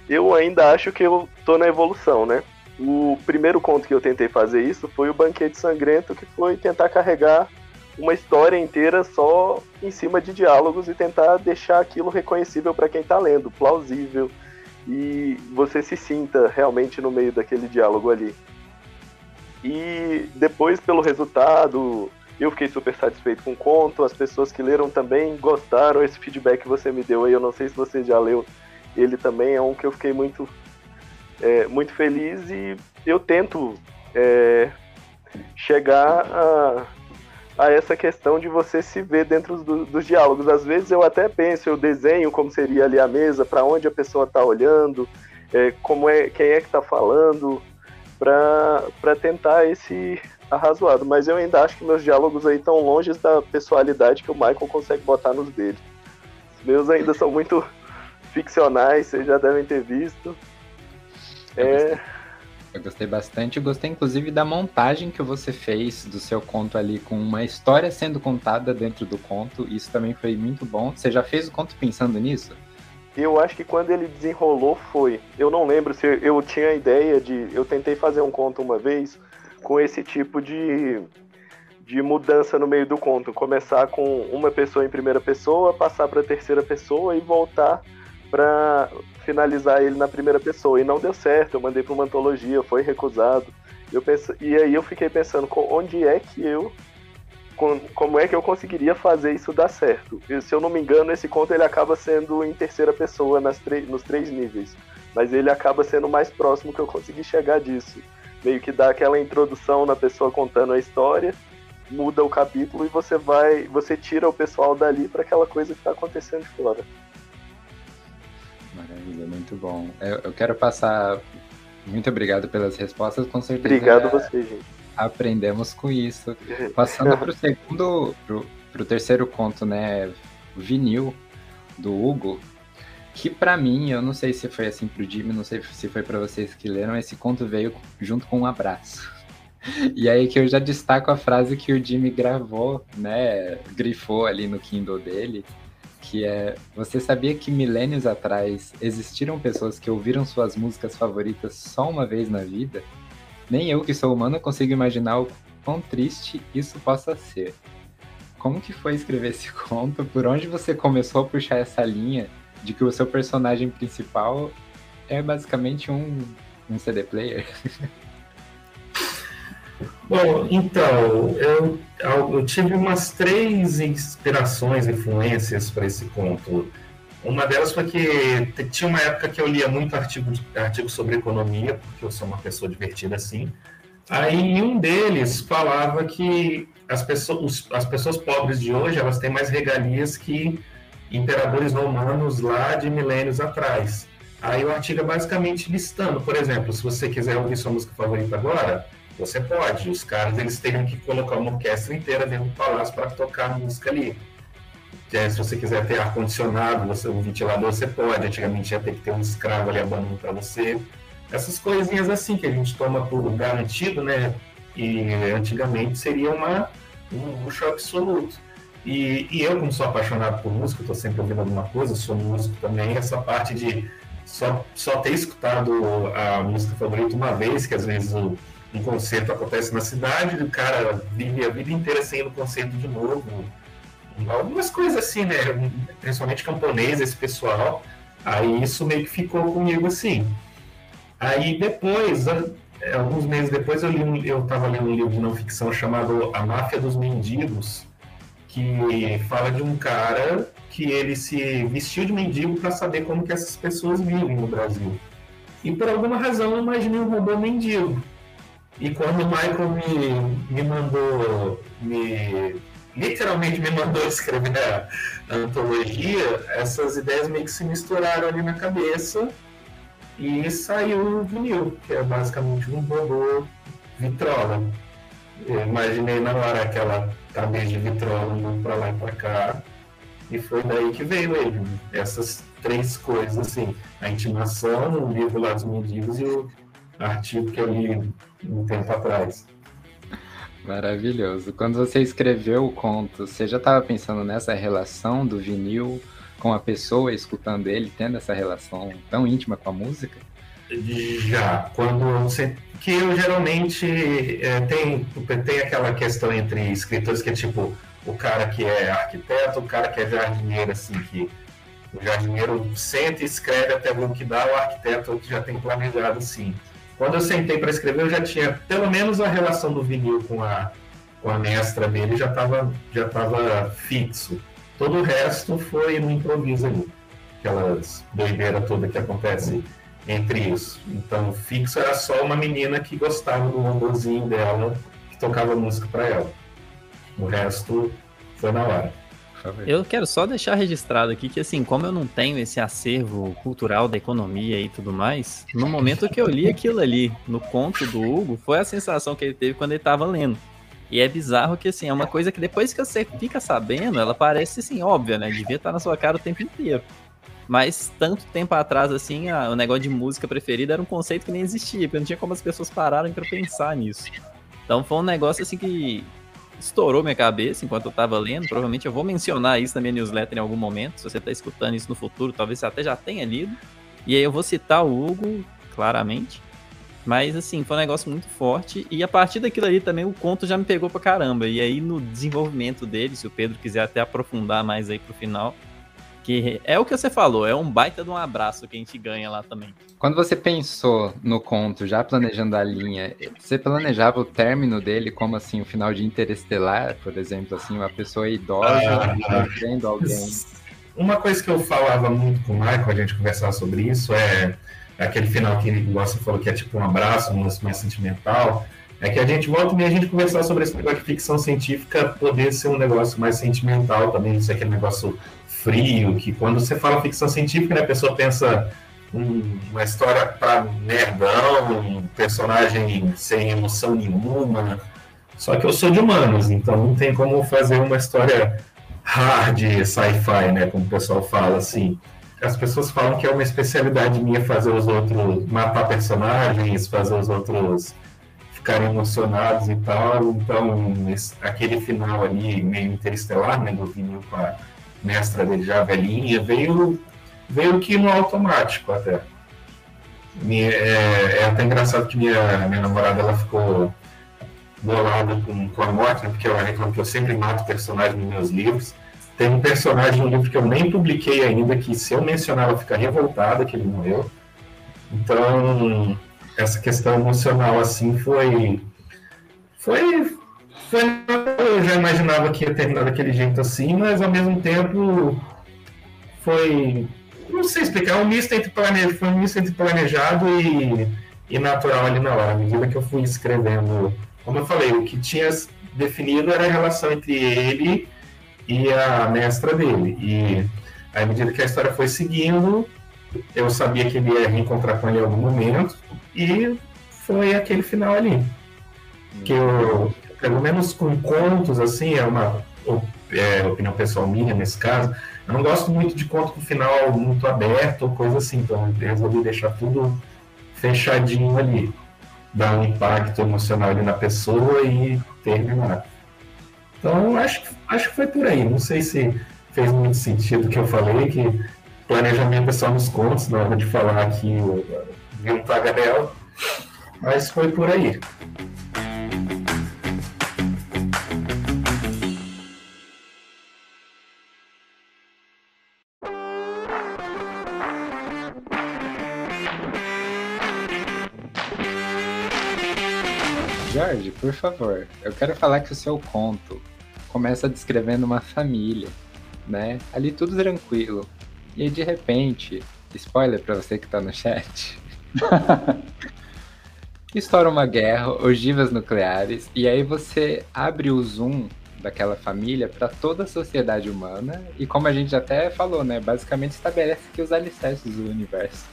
eu ainda acho que eu tô na evolução, né? O primeiro conto que eu tentei fazer isso foi o Banquete Sangrento, que foi tentar carregar uma história inteira só em cima de diálogos e tentar deixar aquilo reconhecível para quem está lendo, plausível e você se sinta realmente no meio daquele diálogo ali. E depois, pelo resultado, eu fiquei super satisfeito com o conto, as pessoas que leram também gostaram, esse feedback que você me deu aí, eu não sei se você já leu ele também, é um que eu fiquei muito, é, muito feliz e eu tento é, chegar a a essa questão de você se ver dentro do, dos diálogos. Às vezes eu até penso, eu desenho como seria ali a mesa, para onde a pessoa está olhando, é, como é, quem é que está falando, para tentar esse arrazoado. Mas eu ainda acho que meus diálogos aí estão longe da pessoalidade que o Michael consegue botar nos dele. Os meus ainda são muito <laughs> ficcionais, vocês já devem ter visto. É... Eu gostei bastante. Eu gostei, inclusive, da montagem que você fez do seu conto ali, com uma história sendo contada dentro do conto. Isso também foi muito bom. Você já fez o conto pensando nisso? Eu acho que quando ele desenrolou foi. Eu não lembro se eu tinha a ideia de. Eu tentei fazer um conto uma vez com esse tipo de, de mudança no meio do conto. Começar com uma pessoa em primeira pessoa, passar para terceira pessoa e voltar para finalizar ele na primeira pessoa. E não deu certo, eu mandei para uma antologia, foi recusado. Eu penso, e aí eu fiquei pensando, onde é que eu. Como é que eu conseguiria fazer isso dar certo? E, se eu não me engano, esse conto ele acaba sendo em terceira pessoa nas nos três níveis. Mas ele acaba sendo mais próximo que eu consegui chegar disso. Meio que dá aquela introdução na pessoa contando a história, muda o capítulo e você vai. Você tira o pessoal dali para aquela coisa que está acontecendo de fora. Maravilha, muito bom. Eu, eu, quero passar. Muito obrigado pelas respostas, com certeza. Obrigado você, gente. Aprendemos com isso. <laughs> Passando para o segundo, para o terceiro conto, né? Vinil, do Hugo, que para mim, eu não sei se foi assim pro Jimmy, não sei se foi para vocês que leram, esse conto veio junto com um abraço. E aí que eu já destaco a frase que o Jimmy gravou, né, grifou ali no Kindle dele, que é: Você sabia que milênios atrás existiram pessoas que ouviram suas músicas favoritas só uma vez na vida? Nem eu, que sou humano, consigo imaginar o quão triste isso possa ser. Como que foi escrever esse <laughs> conto? Por onde você começou a puxar essa linha de que o seu personagem principal é basicamente um, um CD player? <laughs> Bom, então, eu, eu tive umas três inspirações, influências para esse conto. Uma delas foi que tinha uma época que eu lia muito artigo, artigo sobre economia, porque eu sou uma pessoa divertida assim. Aí um deles falava que as pessoas, as pessoas pobres de hoje elas têm mais regalias que imperadores romanos lá de milênios atrás. Aí o artigo é basicamente listando, por exemplo, se você quiser ouvir sua música favorita agora, você pode. Os caras eles teriam que colocar uma orquestra inteira dentro do palácio para tocar a música ali. É, se você quiser ter ar-condicionado, você, um ventilador, você pode. Antigamente ia ter que ter um escravo ali abanando para você. Essas coisinhas assim que a gente toma por garantido, né? E antigamente seria uma, um luxo absoluto. E, e eu, como sou apaixonado por música, estou sempre ouvindo alguma coisa, sou músico também, essa parte de só, só ter escutado a música favorita uma vez, que às vezes o um concerto acontece na cidade, o cara vive a vida inteira no concerto de novo. Algumas coisas assim, né? Principalmente camponês, esse pessoal. Aí isso meio que ficou comigo assim. Aí depois, alguns meses depois, eu li eu estava lendo um livro de não ficção chamado A Máfia dos Mendigos, que fala de um cara que ele se vestiu de mendigo para saber como que essas pessoas vivem no Brasil. E por alguma razão eu imaginei um robô mendigo. E quando o Michael me, me mandou, me, literalmente me mandou escrever a, antologia, essas ideias meio que se misturaram ali na cabeça e saiu o vinil, que é basicamente um robô vitrola. Eu imaginei na hora aquela cabeça de vitrola indo pra lá e pra cá, e foi daí que veio ele. Essas três coisas, assim, a intimação, o livro lá dos mendigos e o artigo que eu li um tempo atrás. Maravilhoso. Quando você escreveu o conto, você já estava pensando nessa relação do vinil com a pessoa escutando ele, tendo essa relação tão íntima com a música? Já, quando você. Que eu geralmente é, tem, tem aquela questão entre escritores que é tipo o cara que é arquiteto, o cara que é jardineiro, assim, que o jardineiro senta e escreve até o que dá, o arquiteto que já tem planejado, assim. Quando eu sentei para escrever, eu já tinha pelo menos a relação do vinil com a, com a mestra dele já estava já tava fixo. Todo o resto foi no improviso ali. Aquelas doideira toda que acontece entre isso. Então, fixo era só uma menina que gostava do amorzinho dela, que tocava música para ela. O resto foi na hora. Eu quero só deixar registrado aqui que, assim, como eu não tenho esse acervo cultural da economia e tudo mais, no momento que eu li aquilo ali, no conto do Hugo, foi a sensação que ele teve quando ele estava lendo. E é bizarro que, assim, é uma coisa que depois que você fica sabendo, ela parece, assim, óbvia, né? Devia estar na sua cara o tempo inteiro. Mas tanto tempo atrás, assim, a, o negócio de música preferida era um conceito que nem existia, porque não tinha como as pessoas pararem para pensar nisso. Então foi um negócio, assim, que estourou minha cabeça enquanto eu tava lendo. Provavelmente eu vou mencionar isso na minha newsletter em algum momento. Se você tá escutando isso no futuro, talvez você até já tenha lido. E aí eu vou citar o Hugo, claramente. Mas assim, foi um negócio muito forte. E a partir daquilo ali também o conto já me pegou pra caramba. E aí no desenvolvimento dele, se o Pedro quiser até aprofundar mais aí pro final, que é o que você falou, é um baita de um abraço que a gente ganha lá também. Quando você pensou no conto, já planejando a linha, você planejava o término dele como assim, o final de Interestelar, por exemplo, assim, uma pessoa idosa ah, vendo alguém. Uma coisa que eu falava muito com o Michael, a gente conversava sobre isso, é aquele final que você falou que é tipo um abraço, um lance mais sentimental. É que a gente volta e a gente conversar sobre esse negócio de ficção científica poder ser um negócio mais sentimental também, isso é aquele negócio frio, que quando você fala ficção científica, né, a pessoa pensa um, uma história para nerdão, um personagem sem emoção nenhuma. Só que eu sou de humanos, então não tem como fazer uma história hard sci-fi, né, como o pessoal fala assim. As pessoas falam que é uma especialidade minha fazer os outros matar personagens, fazer os outros ficarem emocionados e tal. Então, esse, aquele final ali meio interestelar, né, do vinil com a mestra dele já velhinha, veio, veio que no automático até. É, é, até engraçado que minha, minha namorada ela ficou bolada com, com a morte, né, porque ela reclama que eu sempre mato personagem nos meus livros. Tem um personagem no livro que eu nem publiquei ainda, que se eu mencionar ela fica revoltada que ele morreu. Então, essa questão emocional assim foi foi foi, eu já imaginava que ia terminar daquele jeito assim, mas ao mesmo tempo foi. Não sei explicar, um misto entre planeja, foi um misto entre planejado e, e natural ali na hora, à medida que eu fui escrevendo. Como eu falei, o que tinha definido era a relação entre ele e a mestra dele. E à medida que a história foi seguindo, eu sabia que ele ia reencontrar com ele em algum momento, e foi aquele final ali. Que eu, pelo menos com contos, assim, é uma é, opinião pessoal minha nesse caso, eu não gosto muito de conto com final muito aberto ou coisa assim, então eu resolvi deixar tudo fechadinho ali, dar um impacto emocional ali na pessoa e terminar. Então acho, acho que foi por aí, não sei se fez muito sentido o que eu falei, que planejamento é só nos contos, na hora de falar aqui, vi um tagarela, mas foi por aí. Por favor, eu quero falar que o seu conto começa descrevendo uma família, né? Ali tudo tranquilo. E aí, de repente, spoiler para você que tá no chat. <laughs> estoura uma guerra, ogivas nucleares, e aí você abre o zoom daquela família para toda a sociedade humana, e como a gente até falou, né, basicamente estabelece que os alicerces do universo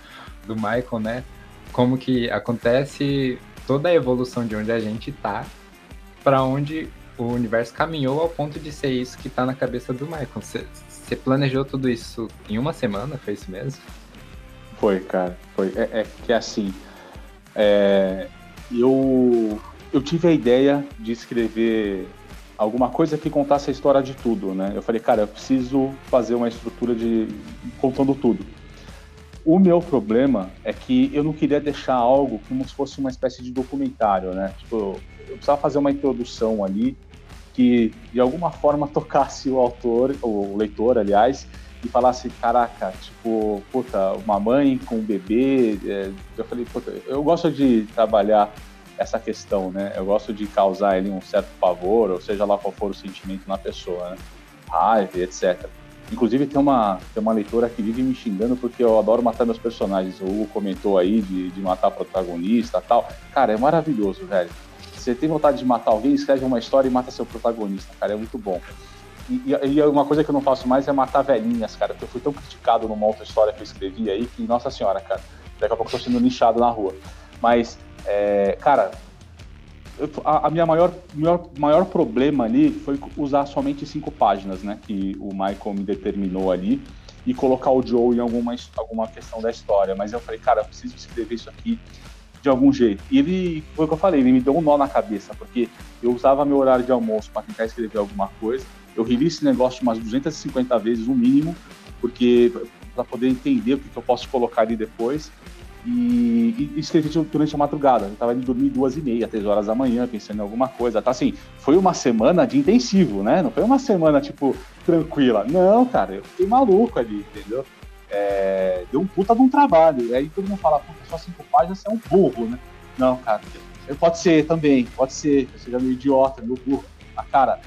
do Michael, né, como que acontece toda a evolução de onde a gente tá para onde o universo caminhou ao ponto de ser isso que tá na cabeça do Michael. Você planejou tudo isso em uma semana? Foi isso mesmo? Foi, cara. Foi. É, é que assim. É, eu, eu tive a ideia de escrever alguma coisa que contasse a história de tudo, né? Eu falei, cara, eu preciso fazer uma estrutura de contando tudo. O meu problema é que eu não queria deixar algo como se fosse uma espécie de documentário, né? Tipo, eu precisava fazer uma introdução ali que de alguma forma <laughs> tocasse o autor, o leitor, aliás, e falasse, caraca, tipo, puta, uma mãe com um bebê. É, eu falei, puta, eu gosto de trabalhar essa questão, né? Eu gosto de causar ali um certo pavor, ou seja lá qual for o sentimento na pessoa, né? Raiva, etc. Inclusive tem uma, tem uma leitora que vive me xingando porque eu adoro matar meus personagens. O Hugo comentou aí de, de matar protagonista tal. Cara, é maravilhoso, velho. Você tem vontade de matar alguém, escreve uma história e mata seu protagonista, cara. É muito bom. E, e, uma coisa que eu não faço mais é matar velhinhas, cara. Porque eu fui tão criticado numa outra história que eu escrevi aí que, nossa senhora, cara. Daqui a pouco eu tô sendo nichado na rua. Mas, é, cara, a, a, minha maior, maior, maior problema ali foi usar somente cinco páginas, né? Que o Michael me determinou ali e colocar o Joe em alguma, alguma questão da história. Mas eu falei, cara, eu preciso escrever isso aqui de algum jeito. E ele, foi o que eu falei, ele me deu um nó na cabeça, porque eu usava meu horário de almoço para tentar escrever alguma coisa. Eu reli esse negócio umas 250 vezes, no mínimo, porque para poder entender o que, que eu posso colocar ali depois e, e escrevi durante a madrugada. Eu estava indo dormir duas e meia, três horas da manhã, pensando em alguma coisa. Tá assim, foi uma semana de intensivo, né? Não foi uma semana, tipo, tranquila. Não, cara, eu fiquei maluco ali, entendeu? É, deu um puta de um trabalho. E aí todo mundo fala, puta, só cinco páginas, você é um burro, né? Não, cara, pode ser também, pode ser, você seja meio idiota, meio burro. Mas, cara,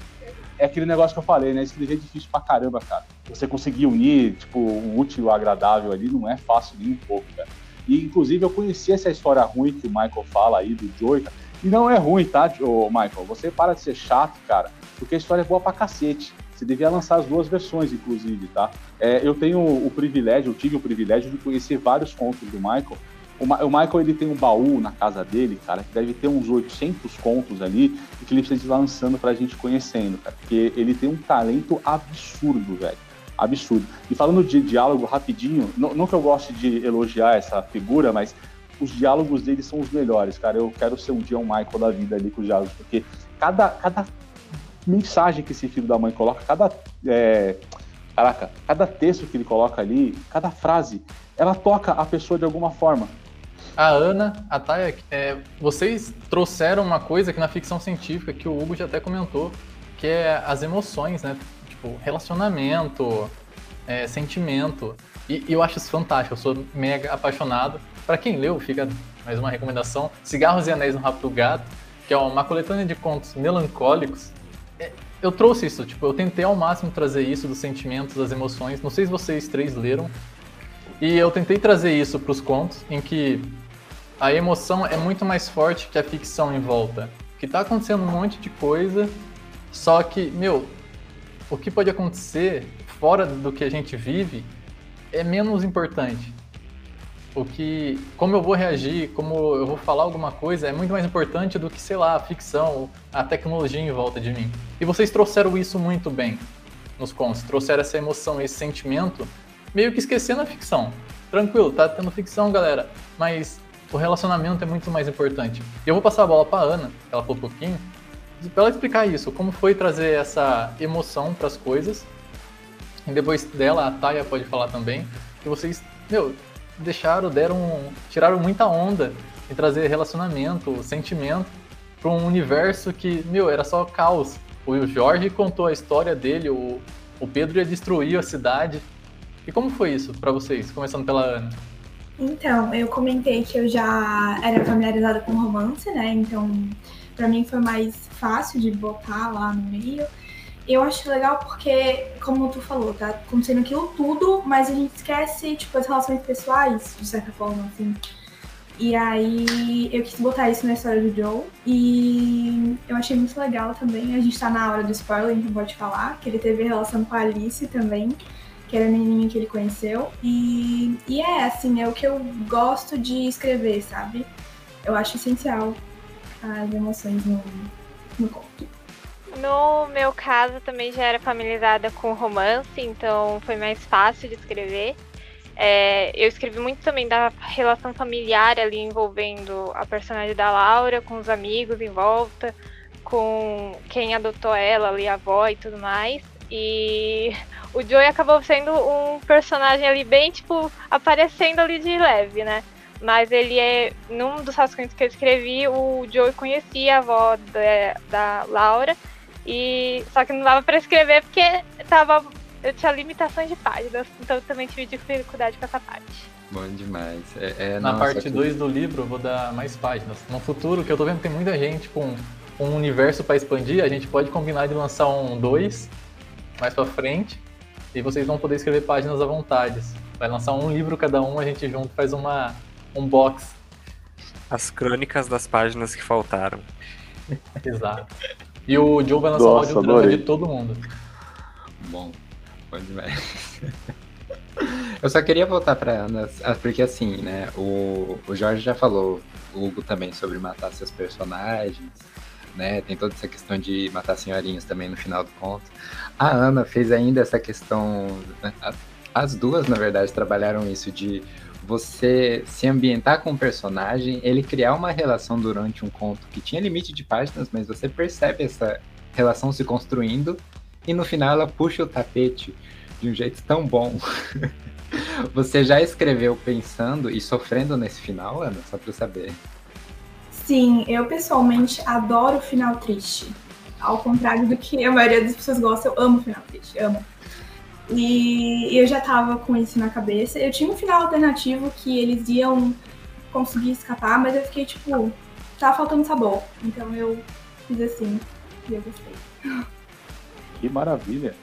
é aquele negócio que eu falei, né? Escrever é difícil pra caramba, cara. Você conseguir unir, tipo, o útil ao agradável ali não é fácil nem um pouco, cara. E, inclusive, eu conheci essa história ruim que o Michael fala aí do Joey, E não é ruim, tá, Michael? Você para de ser chato, cara, porque a história é boa pra cacete. Você devia lançar as duas versões, inclusive, tá? É, eu tenho o privilégio, eu tive o privilégio de conhecer vários contos do Michael. O, Ma o, Michael, ele tem um baú na casa dele, cara, que deve ter uns 800 contos ali, e que ele precisa ir lançando pra gente conhecendo, cara. Porque ele tem um talento absurdo, velho absurdo. E falando de diálogo rapidinho, não, não que eu goste de elogiar essa figura, mas os diálogos dele são os melhores, cara. Eu quero ser um dia um Michael da vida ali com os diálogos, porque cada, cada mensagem que esse filho da mãe coloca, cada. É, caraca, cada texto que ele coloca ali, cada frase, ela toca a pessoa de alguma forma. A Ana, a Taya, é, vocês trouxeram uma coisa que na ficção científica, que o Hugo já até comentou, que é as emoções, né? Tipo, relacionamento, é, sentimento. E, e, eu acho isso fantástico, eu sou mega apaixonado. Para quem leu, fica mais uma recomendação: Cigarros e Anéis no Rápido Gato, que é uma coletânea de contos melancólicos. É, eu trouxe isso, tipo, eu tentei ao máximo trazer isso dos sentimentos, das emoções. Não sei se vocês três leram. E eu tentei trazer isso para os contos, em que a emoção é muito mais forte que a ficção em volta. Que tá acontecendo um monte de coisa, só que, meu, o que pode acontecer fora do que a gente vive é menos importante. O que, como eu vou reagir, como eu vou falar alguma coisa, é muito mais importante do que, sei lá, a ficção, a tecnologia em volta de mim. E vocês trouxeram isso muito bem nos contos, trouxeram essa emoção, esse sentimento, meio que esquecendo a ficção. Tranquilo, tá tendo ficção, galera, mas o relacionamento é muito mais importante. Eu vou passar a bola para Ana, ela falou um pouquinho, ela explicar isso, como foi trazer essa emoção para as coisas. E depois dela, a Taya pode falar também, que vocês, meu, deixaram, deram, tiraram muita onda em trazer relacionamento, sentimento para um universo que, meu, era só caos. O Jorge contou a história dele, o, o Pedro ia destruir a cidade. E como foi isso para vocês, começando pela Ana? Então, eu comentei que eu já era familiarizada com romance, né? Então, para mim foi mais fácil de botar lá no meio. Eu acho legal porque, como tu falou, tá acontecendo aquilo tudo, mas a gente esquece, tipo, as relações pessoais, de certa forma, assim. E aí eu quis botar isso na história do Joe. E eu achei muito legal também. A gente tá na hora do spoiler, então pode falar, que ele teve relação com a Alice também, que era a menininha que ele conheceu. E, e é assim, é o que eu gosto de escrever, sabe? Eu acho essencial as emoções no, no conto. No meu caso, também já era familiarizada com romance, então foi mais fácil de escrever. É, eu escrevi muito também da relação familiar ali envolvendo a personagem da Laura, com os amigos em volta, com quem adotou ela ali, a avó e tudo mais. E <laughs> o Joey acabou sendo um personagem ali bem, tipo, aparecendo ali de leve, né? Mas ele é. Num dos rascunhos que eu escrevi, o Joey conhecia a avó da, da Laura. E. Só que não dava pra escrever porque tava. Eu tinha limitações de páginas, então eu também tive dificuldade com essa parte. Bom demais. É, é, Na nossa, parte 2 do livro, eu vou dar mais páginas. No futuro, que eu tô vendo que tem muita gente com um universo para expandir, a gente pode combinar de lançar um 2 mais pra frente. E vocês vão poder escrever páginas à vontade. Vai lançar um livro cada um, a gente junto faz uma, um box. As crônicas das páginas que faltaram. <laughs> Exato. E o Joe vai lançar Nossa, um audiodrama adorei. de todo mundo. Bom, bom demais. <laughs> Eu só queria voltar pra Ana, ah, porque assim, né, o, o Jorge já falou, o Hugo também, sobre matar seus personagens, né, tem toda essa questão de matar senhorinhos também no final do conto. A Ana fez ainda essa questão, as duas, na verdade, trabalharam isso de você se ambientar com o personagem, ele criar uma relação durante um conto que tinha limite de páginas, mas você percebe essa relação se construindo e no final ela puxa o tapete de um jeito tão bom. <laughs> Você já escreveu pensando e sofrendo nesse final, Ana? Só eu saber. Sim, eu pessoalmente adoro o final triste. Ao contrário do que a maioria das pessoas gosta, eu amo o final triste, amo. E eu já tava com isso na cabeça. Eu tinha um final alternativo que eles iam conseguir escapar, mas eu fiquei tipo, tá faltando sabor. Então eu fiz assim e eu gostei. Que maravilha.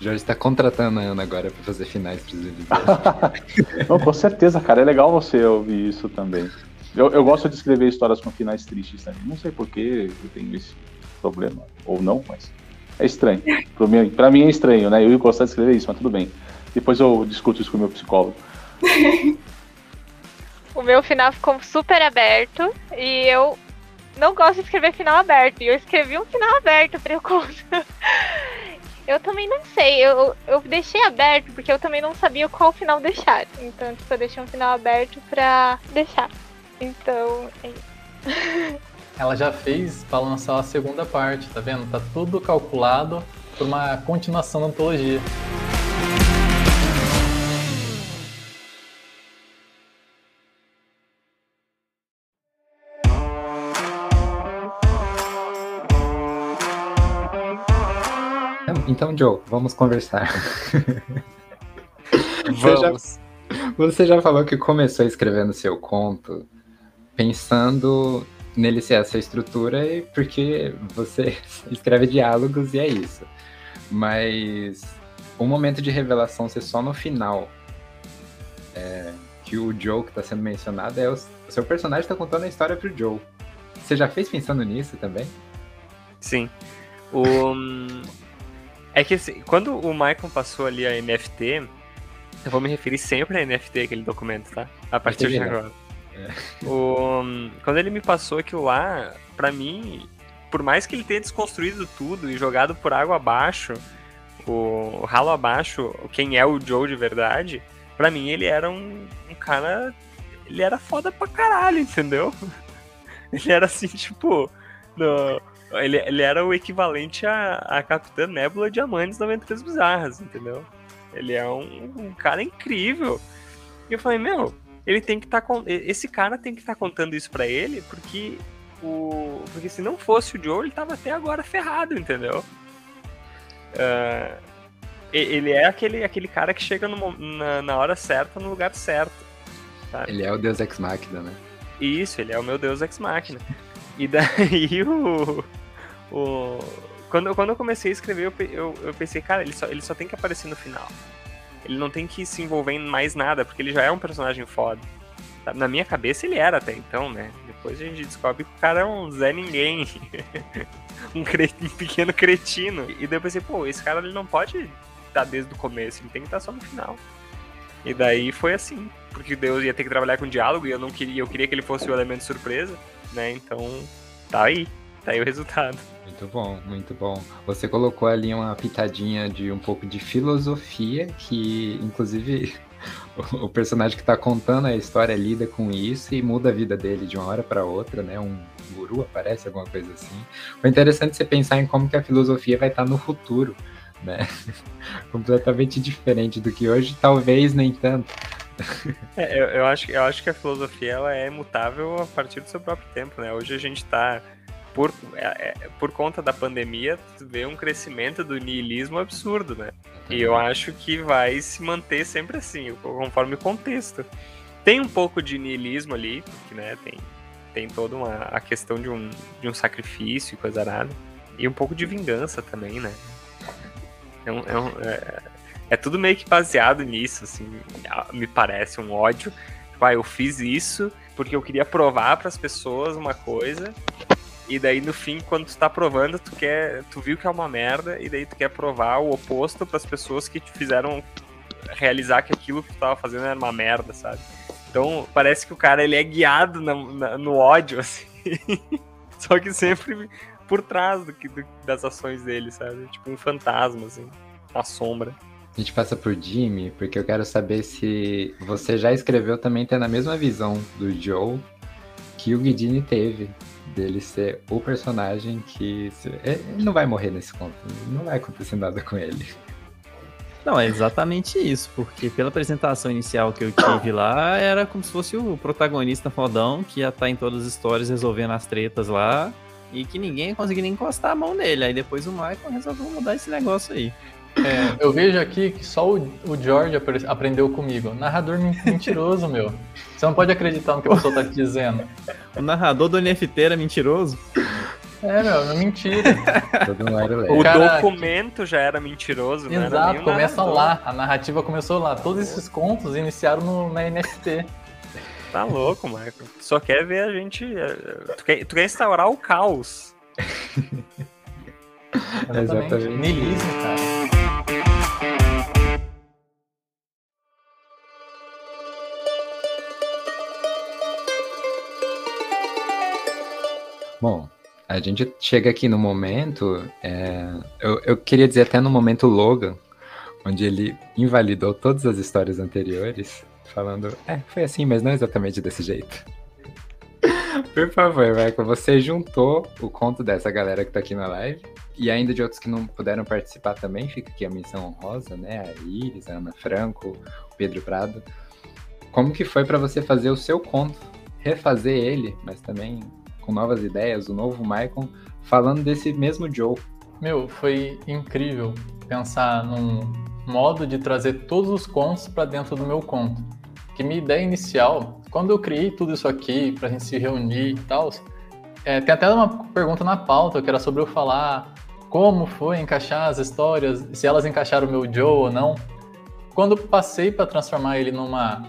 Jorge está contratando a Ana agora pra fazer finais pros livros. <laughs> Não, com certeza, cara. É legal você ouvir isso também. Eu, eu gosto de escrever histórias com finais tristes também. Não sei por que eu tenho esse problema. Ou não, mas é estranho. Pra mim, pra mim é estranho, né? Eu ia gostar de escrever isso, mas tudo bem. Depois eu discuto isso com o meu psicólogo. <laughs> O meu final ficou super aberto e eu não gosto de escrever final aberto. E eu escrevi um final aberto pra eu contar. <laughs> Eu também não sei, eu, eu deixei aberto porque eu também não sabia qual final deixar. Então, tipo, eu deixei um final aberto pra deixar. Então, é isso. <laughs> Ela já fez pra lançar a segunda parte, tá vendo? Tá tudo calculado por uma continuação da antologia. Então, Joe, vamos conversar. <laughs> Você já- Vamos. Você já falou que começou escrevendo seu conto pensando nele ser essa estrutura e porque você <laughs> escreve diálogos e é isso. Mas o momento de revelação ser só no final, é, que o Joe que está sendo mencionado é o, o seu personagem está contando a história pro Joe. Você já fez pensando nisso também? Sim. O... É que assim, quando o Michael passou ali a NFT, eu vou me referir sempre a NFT, aquele documento, tá? A partir de Entendi, agora. O... Quando ele me passou aquilo lá, pra mim, por mais que ele tenha desconstruído tudo e jogado por água abaixo, o ralo abaixo, quem é o Joe de verdade, pra mim ele era um, um cara. Ele era foda pra caralho, entendeu? <laughs> Ele era assim, tipo. no- ele, ele era o equivalente a, a Capitã Nebula Diamantes da Aventuras Bizarras, entendeu? Ele é um, um cara incrível. E eu falei, meu, ele tem que estar. esse cara tem que estar contando isso pra ele, porque. O, porque se não fosse o Joe, ele tava até agora ferrado, entendeu? E- ele é aquele, aquele cara que chega no na, na hora certa, no lugar certo. sabe? Ele é o Deus Ex Machina, né? Isso, ele é o meu Deus Ex Machina. E daí <laughs> o. o quando, eu- quando eu comecei a escrever, eu, eu, eu pensei, cara, ele só, ele só tem que aparecer no final. Ele não tem que se envolver em mais nada, porque ele já é um personagem foda. Na minha cabeça ele era até então, né? Depois a gente descobre que o cara é um Zé Ninguém. <laughs> um, cre- um pequeno cretino. E eu pensei, pô, esse cara ele não pode estar desde o começo, ele tem que estar só no final. E daí foi assim, porque Deus ia ter que trabalhar com diálogo e eu não queria, eu queria que ele fosse o elemento surpresa, né? Então, tá aí, tá aí o resultado. Muito bom, muito bom. Você colocou ali uma pitadinha de um pouco de filosofia, que inclusive <laughs> o personagem que está contando a história lida com isso e muda a vida dele de uma hora para outra, né? Um guru aparece, alguma coisa assim. Foi interessante você pensar em como que a filosofia vai estar tá no futuro, né? <laughs> Completamente diferente do que hoje, talvez nem tanto. <laughs> É, eu, eu, acho, eu acho que a filosofia ela é mutável a partir do seu próprio tempo, né? Hoje a gente está por, é, é, por conta da pandemia, tu vê um crescimento do niilismo absurdo, né? E eu acho que vai se manter sempre assim, conforme o contexto. Tem um pouco de niilismo ali, porque, né, tem, tem toda uma, a questão de um, de um sacrifício e coisa nada. E um pouco de vingança também, né? É, um, é, um, é, é, tudo meio que baseado nisso, assim, me parece, um ódio. Tipo, ah, eu fiz isso porque eu queria provar para as pessoas uma coisa e daí no fim, quando tu tá provando, tu quer. Tu viu que é uma merda, e daí tu quer provar o oposto para as pessoas que te fizeram realizar que aquilo que tu tava fazendo era uma merda, sabe? Então parece que o cara ele é guiado na, na, no ódio, <laughs> assim. Só que sempre por trás do, do, das ações dele, sabe? Tipo um fantasma, assim, a sombra. A gente passa por Jimmy, porque eu quero saber se você já escreveu também tendo a mesma visão do Joe que o Guidini teve dele ser o personagem que. Ele não vai morrer nesse conto. Não vai acontecer nada com ele. Não, é exatamente isso, porque pela apresentação inicial que eu tive lá, era como se fosse o protagonista fodão que ia estar tá em todas as histórias resolvendo as tretas lá e que ninguém ia conseguir nem encostar a mão nele. Aí depois o Michael resolveu mudar esse negócio aí. É, eu vejo aqui que só o, o George aprendeu comigo. Narrador <laughs> mentiroso, meu. Você não pode acreditar no que a pessoa tá te dizendo. O narrador do NFT era mentiroso? É, meu, é mentira. o cara... documento já era mentiroso, né? Exato, começa lá. A narrativa começou lá. Todos esses contos iniciaram no, na NFT. Tá louco, Michael. Tu só quer ver a gente. Eh, tu quer, tu quer instaurar o caos. Exatamente. Exatamente. Nilismo, cara. A gente chega aqui no momento. É, eu, eu queria dizer até no momento Logan, onde ele invalidou todas as histórias anteriores, falando, é, foi assim, mas não exatamente desse jeito. <laughs> Por favor, Michael, você juntou o conto dessa galera que tá aqui na live e ainda de outros que não puderam participar também, fica aqui a menção honrosa, né? A Iris, a Ana Franco, o Pedro Prado. Como que foi para você fazer o seu conto, refazer ele, mas também com novas ideias, o novo Michael, falando desse mesmo Joe. Meu, foi incrível pensar num modo de trazer todos os contos para dentro do meu conto. Que minha ideia inicial, quando eu criei tudo isso aqui para a gente se reunir e tal, é, tem até uma pergunta na pauta que era sobre eu falar como foi encaixar as histórias, se elas encaixaram o meu Joe ou não. Quando passei para transformar ele numa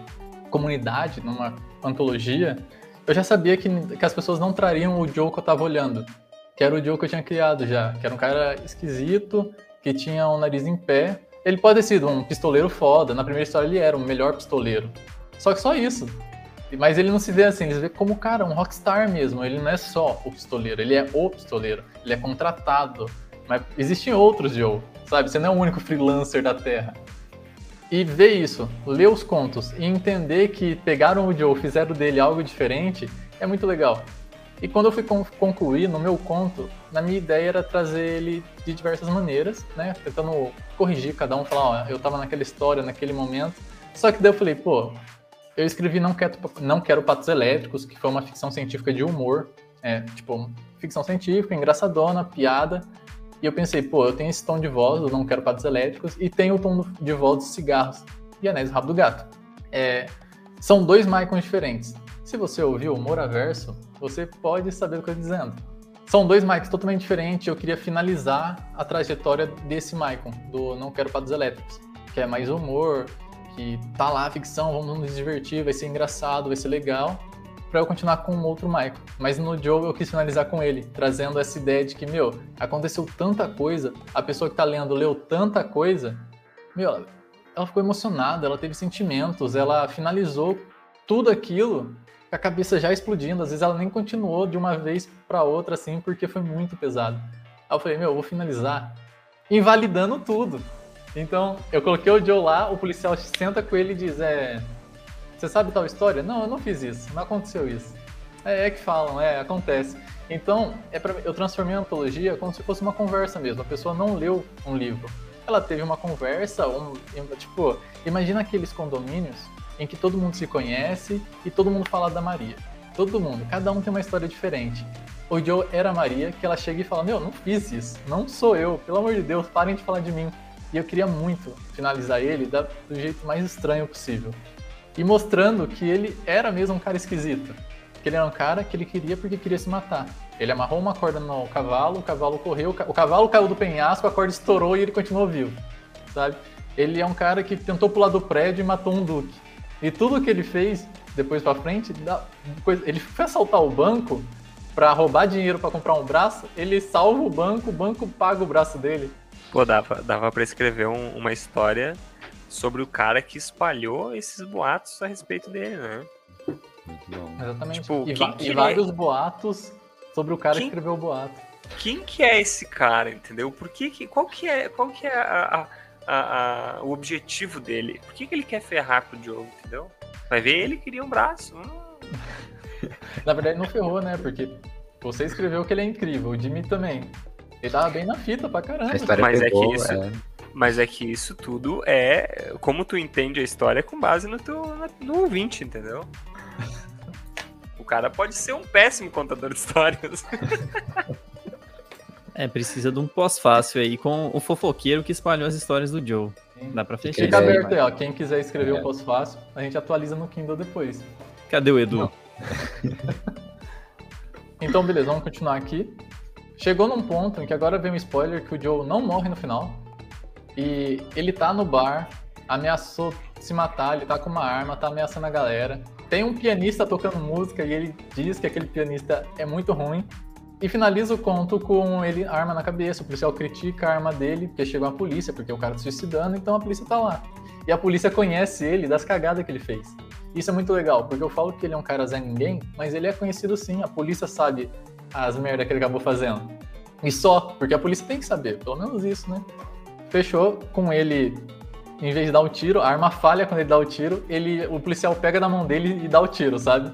comunidade, numa antologia, eu já sabia que, que as pessoas não trariam o Joe que eu tava olhando, que era o Joe que eu tinha criado já, que era um cara esquisito, que tinha um nariz em pé. Ele pode ter sido um pistoleiro foda, na primeira história ele era o melhor pistoleiro. Só que só isso. Mas ele não se vê assim, ele se vê como, cara, um rockstar mesmo. Ele não é só o pistoleiro, ele é o pistoleiro. Ele é contratado. Mas existem outros Joe, sabe? Você não é o único freelancer da Terra. E ver isso, ler os contos e entender que pegaram o Joe, fizeram dele algo diferente, é muito legal. E quando eu fui concluir no meu conto, na minha ideia era trazer ele de diversas maneiras, né? Tentando corrigir cada um, falar, ó, eu tava naquela história, naquele momento. Só que daí eu falei, pô, eu escrevi Não Quero, Não Quero Patos Elétricos, que foi uma ficção científica de humor, é, tipo, ficção científica, engraçadona, piada. E eu pensei, pô, eu tenho esse tom de voz, eu não quero patos elétricos, e tenho o tom de voz dos cigarros e Anéis do Rabo do Gato. É, são dois Maicons diferentes. Se você ouviu o Moraverso, você pode saber o que eu estou dizendo. São dois Maicons totalmente diferentes. Eu queria finalizar a trajetória desse Maicon, do Não Quero Patos Elétricos, que é mais humor, que tá lá ficção, vamos nos divertir, vai ser engraçado, vai ser legal para eu continuar com outro Michael. Mas no jogo eu quis finalizar com ele, trazendo essa ideia de que, meu, aconteceu tanta coisa, a pessoa que tá lendo leu tanta coisa, meu, ela ficou emocionada, ela teve sentimentos, ela finalizou tudo aquilo com a cabeça já explodindo. Às vezes ela nem continuou de uma vez para outra assim, porque foi muito pesado. Aí eu falei, meu, eu vou finalizar invalidando tudo. Então, eu coloquei o Joe lá, o policial senta com ele e diz, é... Você sabe tal história? Não, eu não fiz isso, não aconteceu isso. É, é que falam, é, acontece. Então, é pra, eu transformei a antologia como se fosse uma conversa mesmo. A pessoa não leu um livro. Ela teve uma conversa, um, tipo, imagina aqueles condomínios em que todo mundo se conhece e todo mundo fala da Maria. Todo mundo, cada um tem uma história diferente. O Joe era a Maria, que ela chega e fala: Meu, não fiz isso, não sou eu, pelo amor de Deus, parem de falar de mim. E eu queria muito finalizar ele da, do jeito mais estranho possível. E mostrando que ele era mesmo um cara esquisito. Que ele era um cara que ele queria porque queria se matar. Ele amarrou uma corda no cavalo, o cavalo correu, o cavalo caiu do penhasco, a corda estourou e ele continuou vivo. Sabe? Ele é um cara que tentou pular do prédio e matou um duque. E tudo que ele fez depois para frente, ele foi assaltar o banco para roubar dinheiro para comprar um braço, ele salva o banco, o banco paga o braço dele. Pô, dava, dava para escrever um, uma história sobre o cara que espalhou esses boatos a respeito dele, né? Exatamente. Tipo, e, e é? vários é... boatos sobre o cara quem... que escreveu o boato. Quem que é esse cara, entendeu? Por que, que qual que é, qual que é a, a, a, o objetivo dele? Por que, que ele quer ferrar com o Joe, entendeu? Vai ver, ele queria um braço. Hum. <laughs> Na verdade, não ferrou, né? Porque você escreveu que ele é incrível, o Jimmy também. Ele tava bem na fita pra caramba. Mas pegou, é que isso. É... Mas é que isso tudo é como tu entende a história com base no teu no ouvinte, entendeu? <laughs> O cara pode ser um péssimo contador de histórias. <laughs> É, precisa de um pós-fácil aí com o fofoqueiro que espalhou as histórias do Joe. Dá pra fechar. Fica aberto aí, ó. Quem quiser escrever o é. pós-fácil, a gente atualiza no Kindle depois. Cadê o Edu? <laughs> então, beleza, vamos continuar aqui. Chegou num ponto em que agora vem um spoiler que o Joe não morre no final. E ele tá no bar, ameaçou se matar, ele tá com uma arma, tá ameaçando a galera. Tem um pianista tocando música e ele diz que aquele pianista é muito ruim. E finaliza o conto com ele arma na cabeça. O policial critica a arma dele, porque chegou a polícia, porque o cara tá suicidando, então a polícia tá lá. E a polícia conhece ele das cagadas que ele fez. Isso é muito legal, porque eu falo que ele é um cara Zé Ninguém, mas ele é conhecido sim. A polícia sabe as merdas que ele acabou fazendo. E só, porque a polícia tem que saber, pelo menos isso, né? Fechou com ele em vez de dar o tiro, a arma falha quando ele dá o tiro, ele, o policial pega na mão dele e dá o tiro, sabe?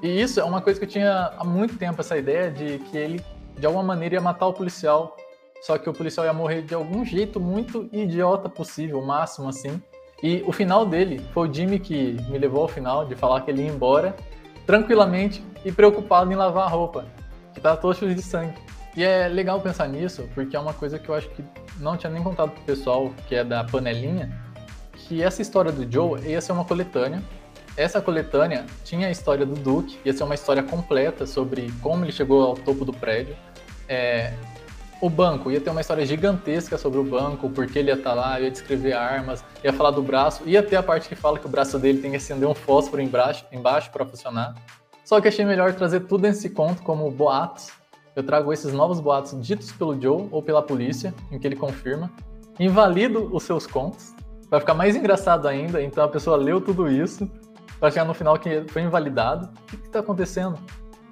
E isso é uma coisa que eu tinha há muito tempo, essa ideia de que ele, de alguma maneira, ia matar o policial, só que o policial ia morrer de algum jeito muito idiota possível, máximo assim. E o final dele foi o Jimmy que me levou ao final, de falar que ele ia embora, tranquilamente e preocupado em lavar a roupa, que tá todo cheio de sangue. E é legal pensar nisso, porque é uma coisa que eu acho que não tinha nem contado pro pessoal, que é da panelinha, que essa história do Joe ia ser uma coletânea. Essa coletânea tinha a história do Duke, ia ser uma história completa sobre como ele chegou ao topo do prédio. É, o banco ia ter uma história gigantesca sobre o banco, porque ele ia estar tá lá, ia descrever armas, ia falar do braço, ia ter a parte que fala que o braço dele tem que acender um fósforo embaixo, para funcionar. Só que achei melhor trazer tudo nesse conto como boatos, eu trago esses novos boatos ditos pelo Joe ou pela polícia, em que ele confirma, invalido os seus contos, vai ficar mais engraçado ainda, então a pessoa leu tudo isso, para chegar no final que foi invalidado. O que está acontecendo?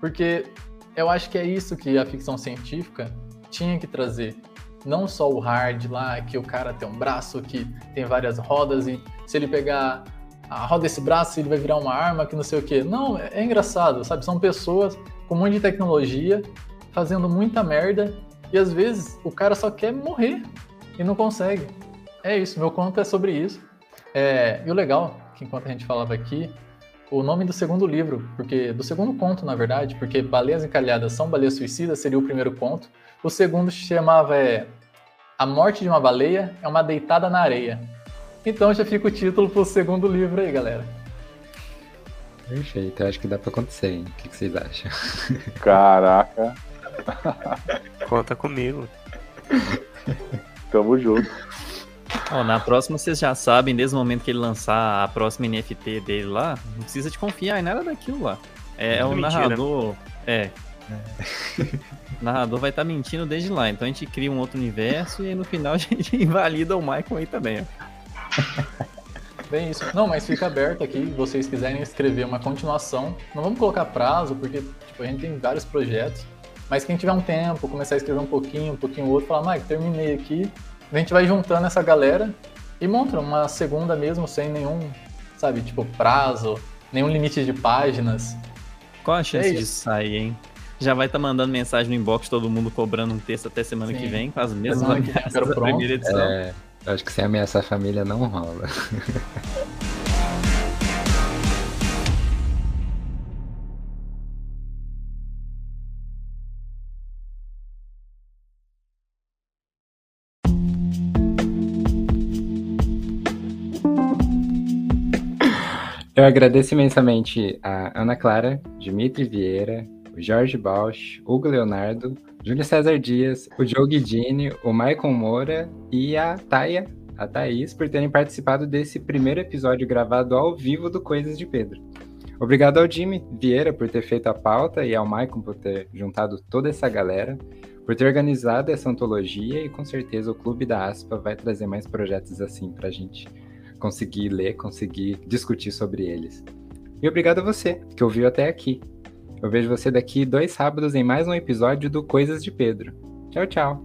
Porque eu acho que é isso que a ficção científica tinha que trazer. Não só o hard lá, que o cara tem um braço que tem várias rodas e se ele pegar a roda desse braço ele vai virar uma arma que não sei o que. Não, é engraçado, sabe? São pessoas com um monte de tecnologia fazendo muita merda e às vezes o cara só quer morrer e não consegue. É isso, meu conto é sobre isso. É, e o legal, que enquanto a gente falava aqui, o nome do segundo livro, porque do segundo conto, na verdade, porque Baleias Encalhadas são baleias suicidas, seria o primeiro conto. O segundo se chamava é, A Morte de uma Baleia é uma Deitada na Areia. Então já fica o título pro segundo livro aí, galera. Perfeito, acho que dá pra acontecer, hein? O que, que vocês acham? Caraca. <laughs> <laughs> Conta comigo. Tamo junto. Oh, na próxima vocês já sabem, desde o momento que ele lançar a próxima NFT dele lá, não precisa de confiar em nada daquilo lá. É, é o narrador. É. é. <laughs> O narrador vai estar tá mentindo desde lá. Então a gente cria um outro universo e aí no final <laughs> a gente invalida o Michael aí também. Bem isso. Não, mas fica aberto aqui, se vocês quiserem escrever uma continuação. Não vamos colocar prazo, porque tipo, a gente tem vários projetos. Mas quem tiver um tempo, começar a escrever um pouquinho, um pouquinho outro, falar, Mike, terminei aqui. A gente vai juntando essa galera e monta uma segunda mesmo, sem nenhum, sabe, tipo, prazo, nenhum limite de páginas. Qual a chance É disso sair, hein? Já vai estar mandando mensagem no inbox, todo mundo cobrando um texto até semana Sim. que vem, com as mesmas Semana que vem, ameaças da primeira edição. É, eu acho que sem ameaçar a família não rola. <laughs> Eu agradeço imensamente a Ana Clara, Dimitri Vieira, o Jorge Bausch, Hugo Leonardo, Júlio César Dias, o Joe Guidini, o Maicon Moura e a Taia, a Thaís, por terem participado desse primeiro episódio gravado ao vivo do Coisas de Pedro. Obrigado ao Jimmy Vieira por ter feito a pauta e ao Maicon por ter juntado toda essa galera, por ter organizado essa antologia e com certeza o Clube da Aspa vai trazer mais projetos assim pra gente conseguir ler, conseguir discutir sobre eles. E obrigado a você que ouviu até aqui. Eu vejo você daqui dois sábados em mais um episódio do Coisas de Pedro. Tchau, tchau.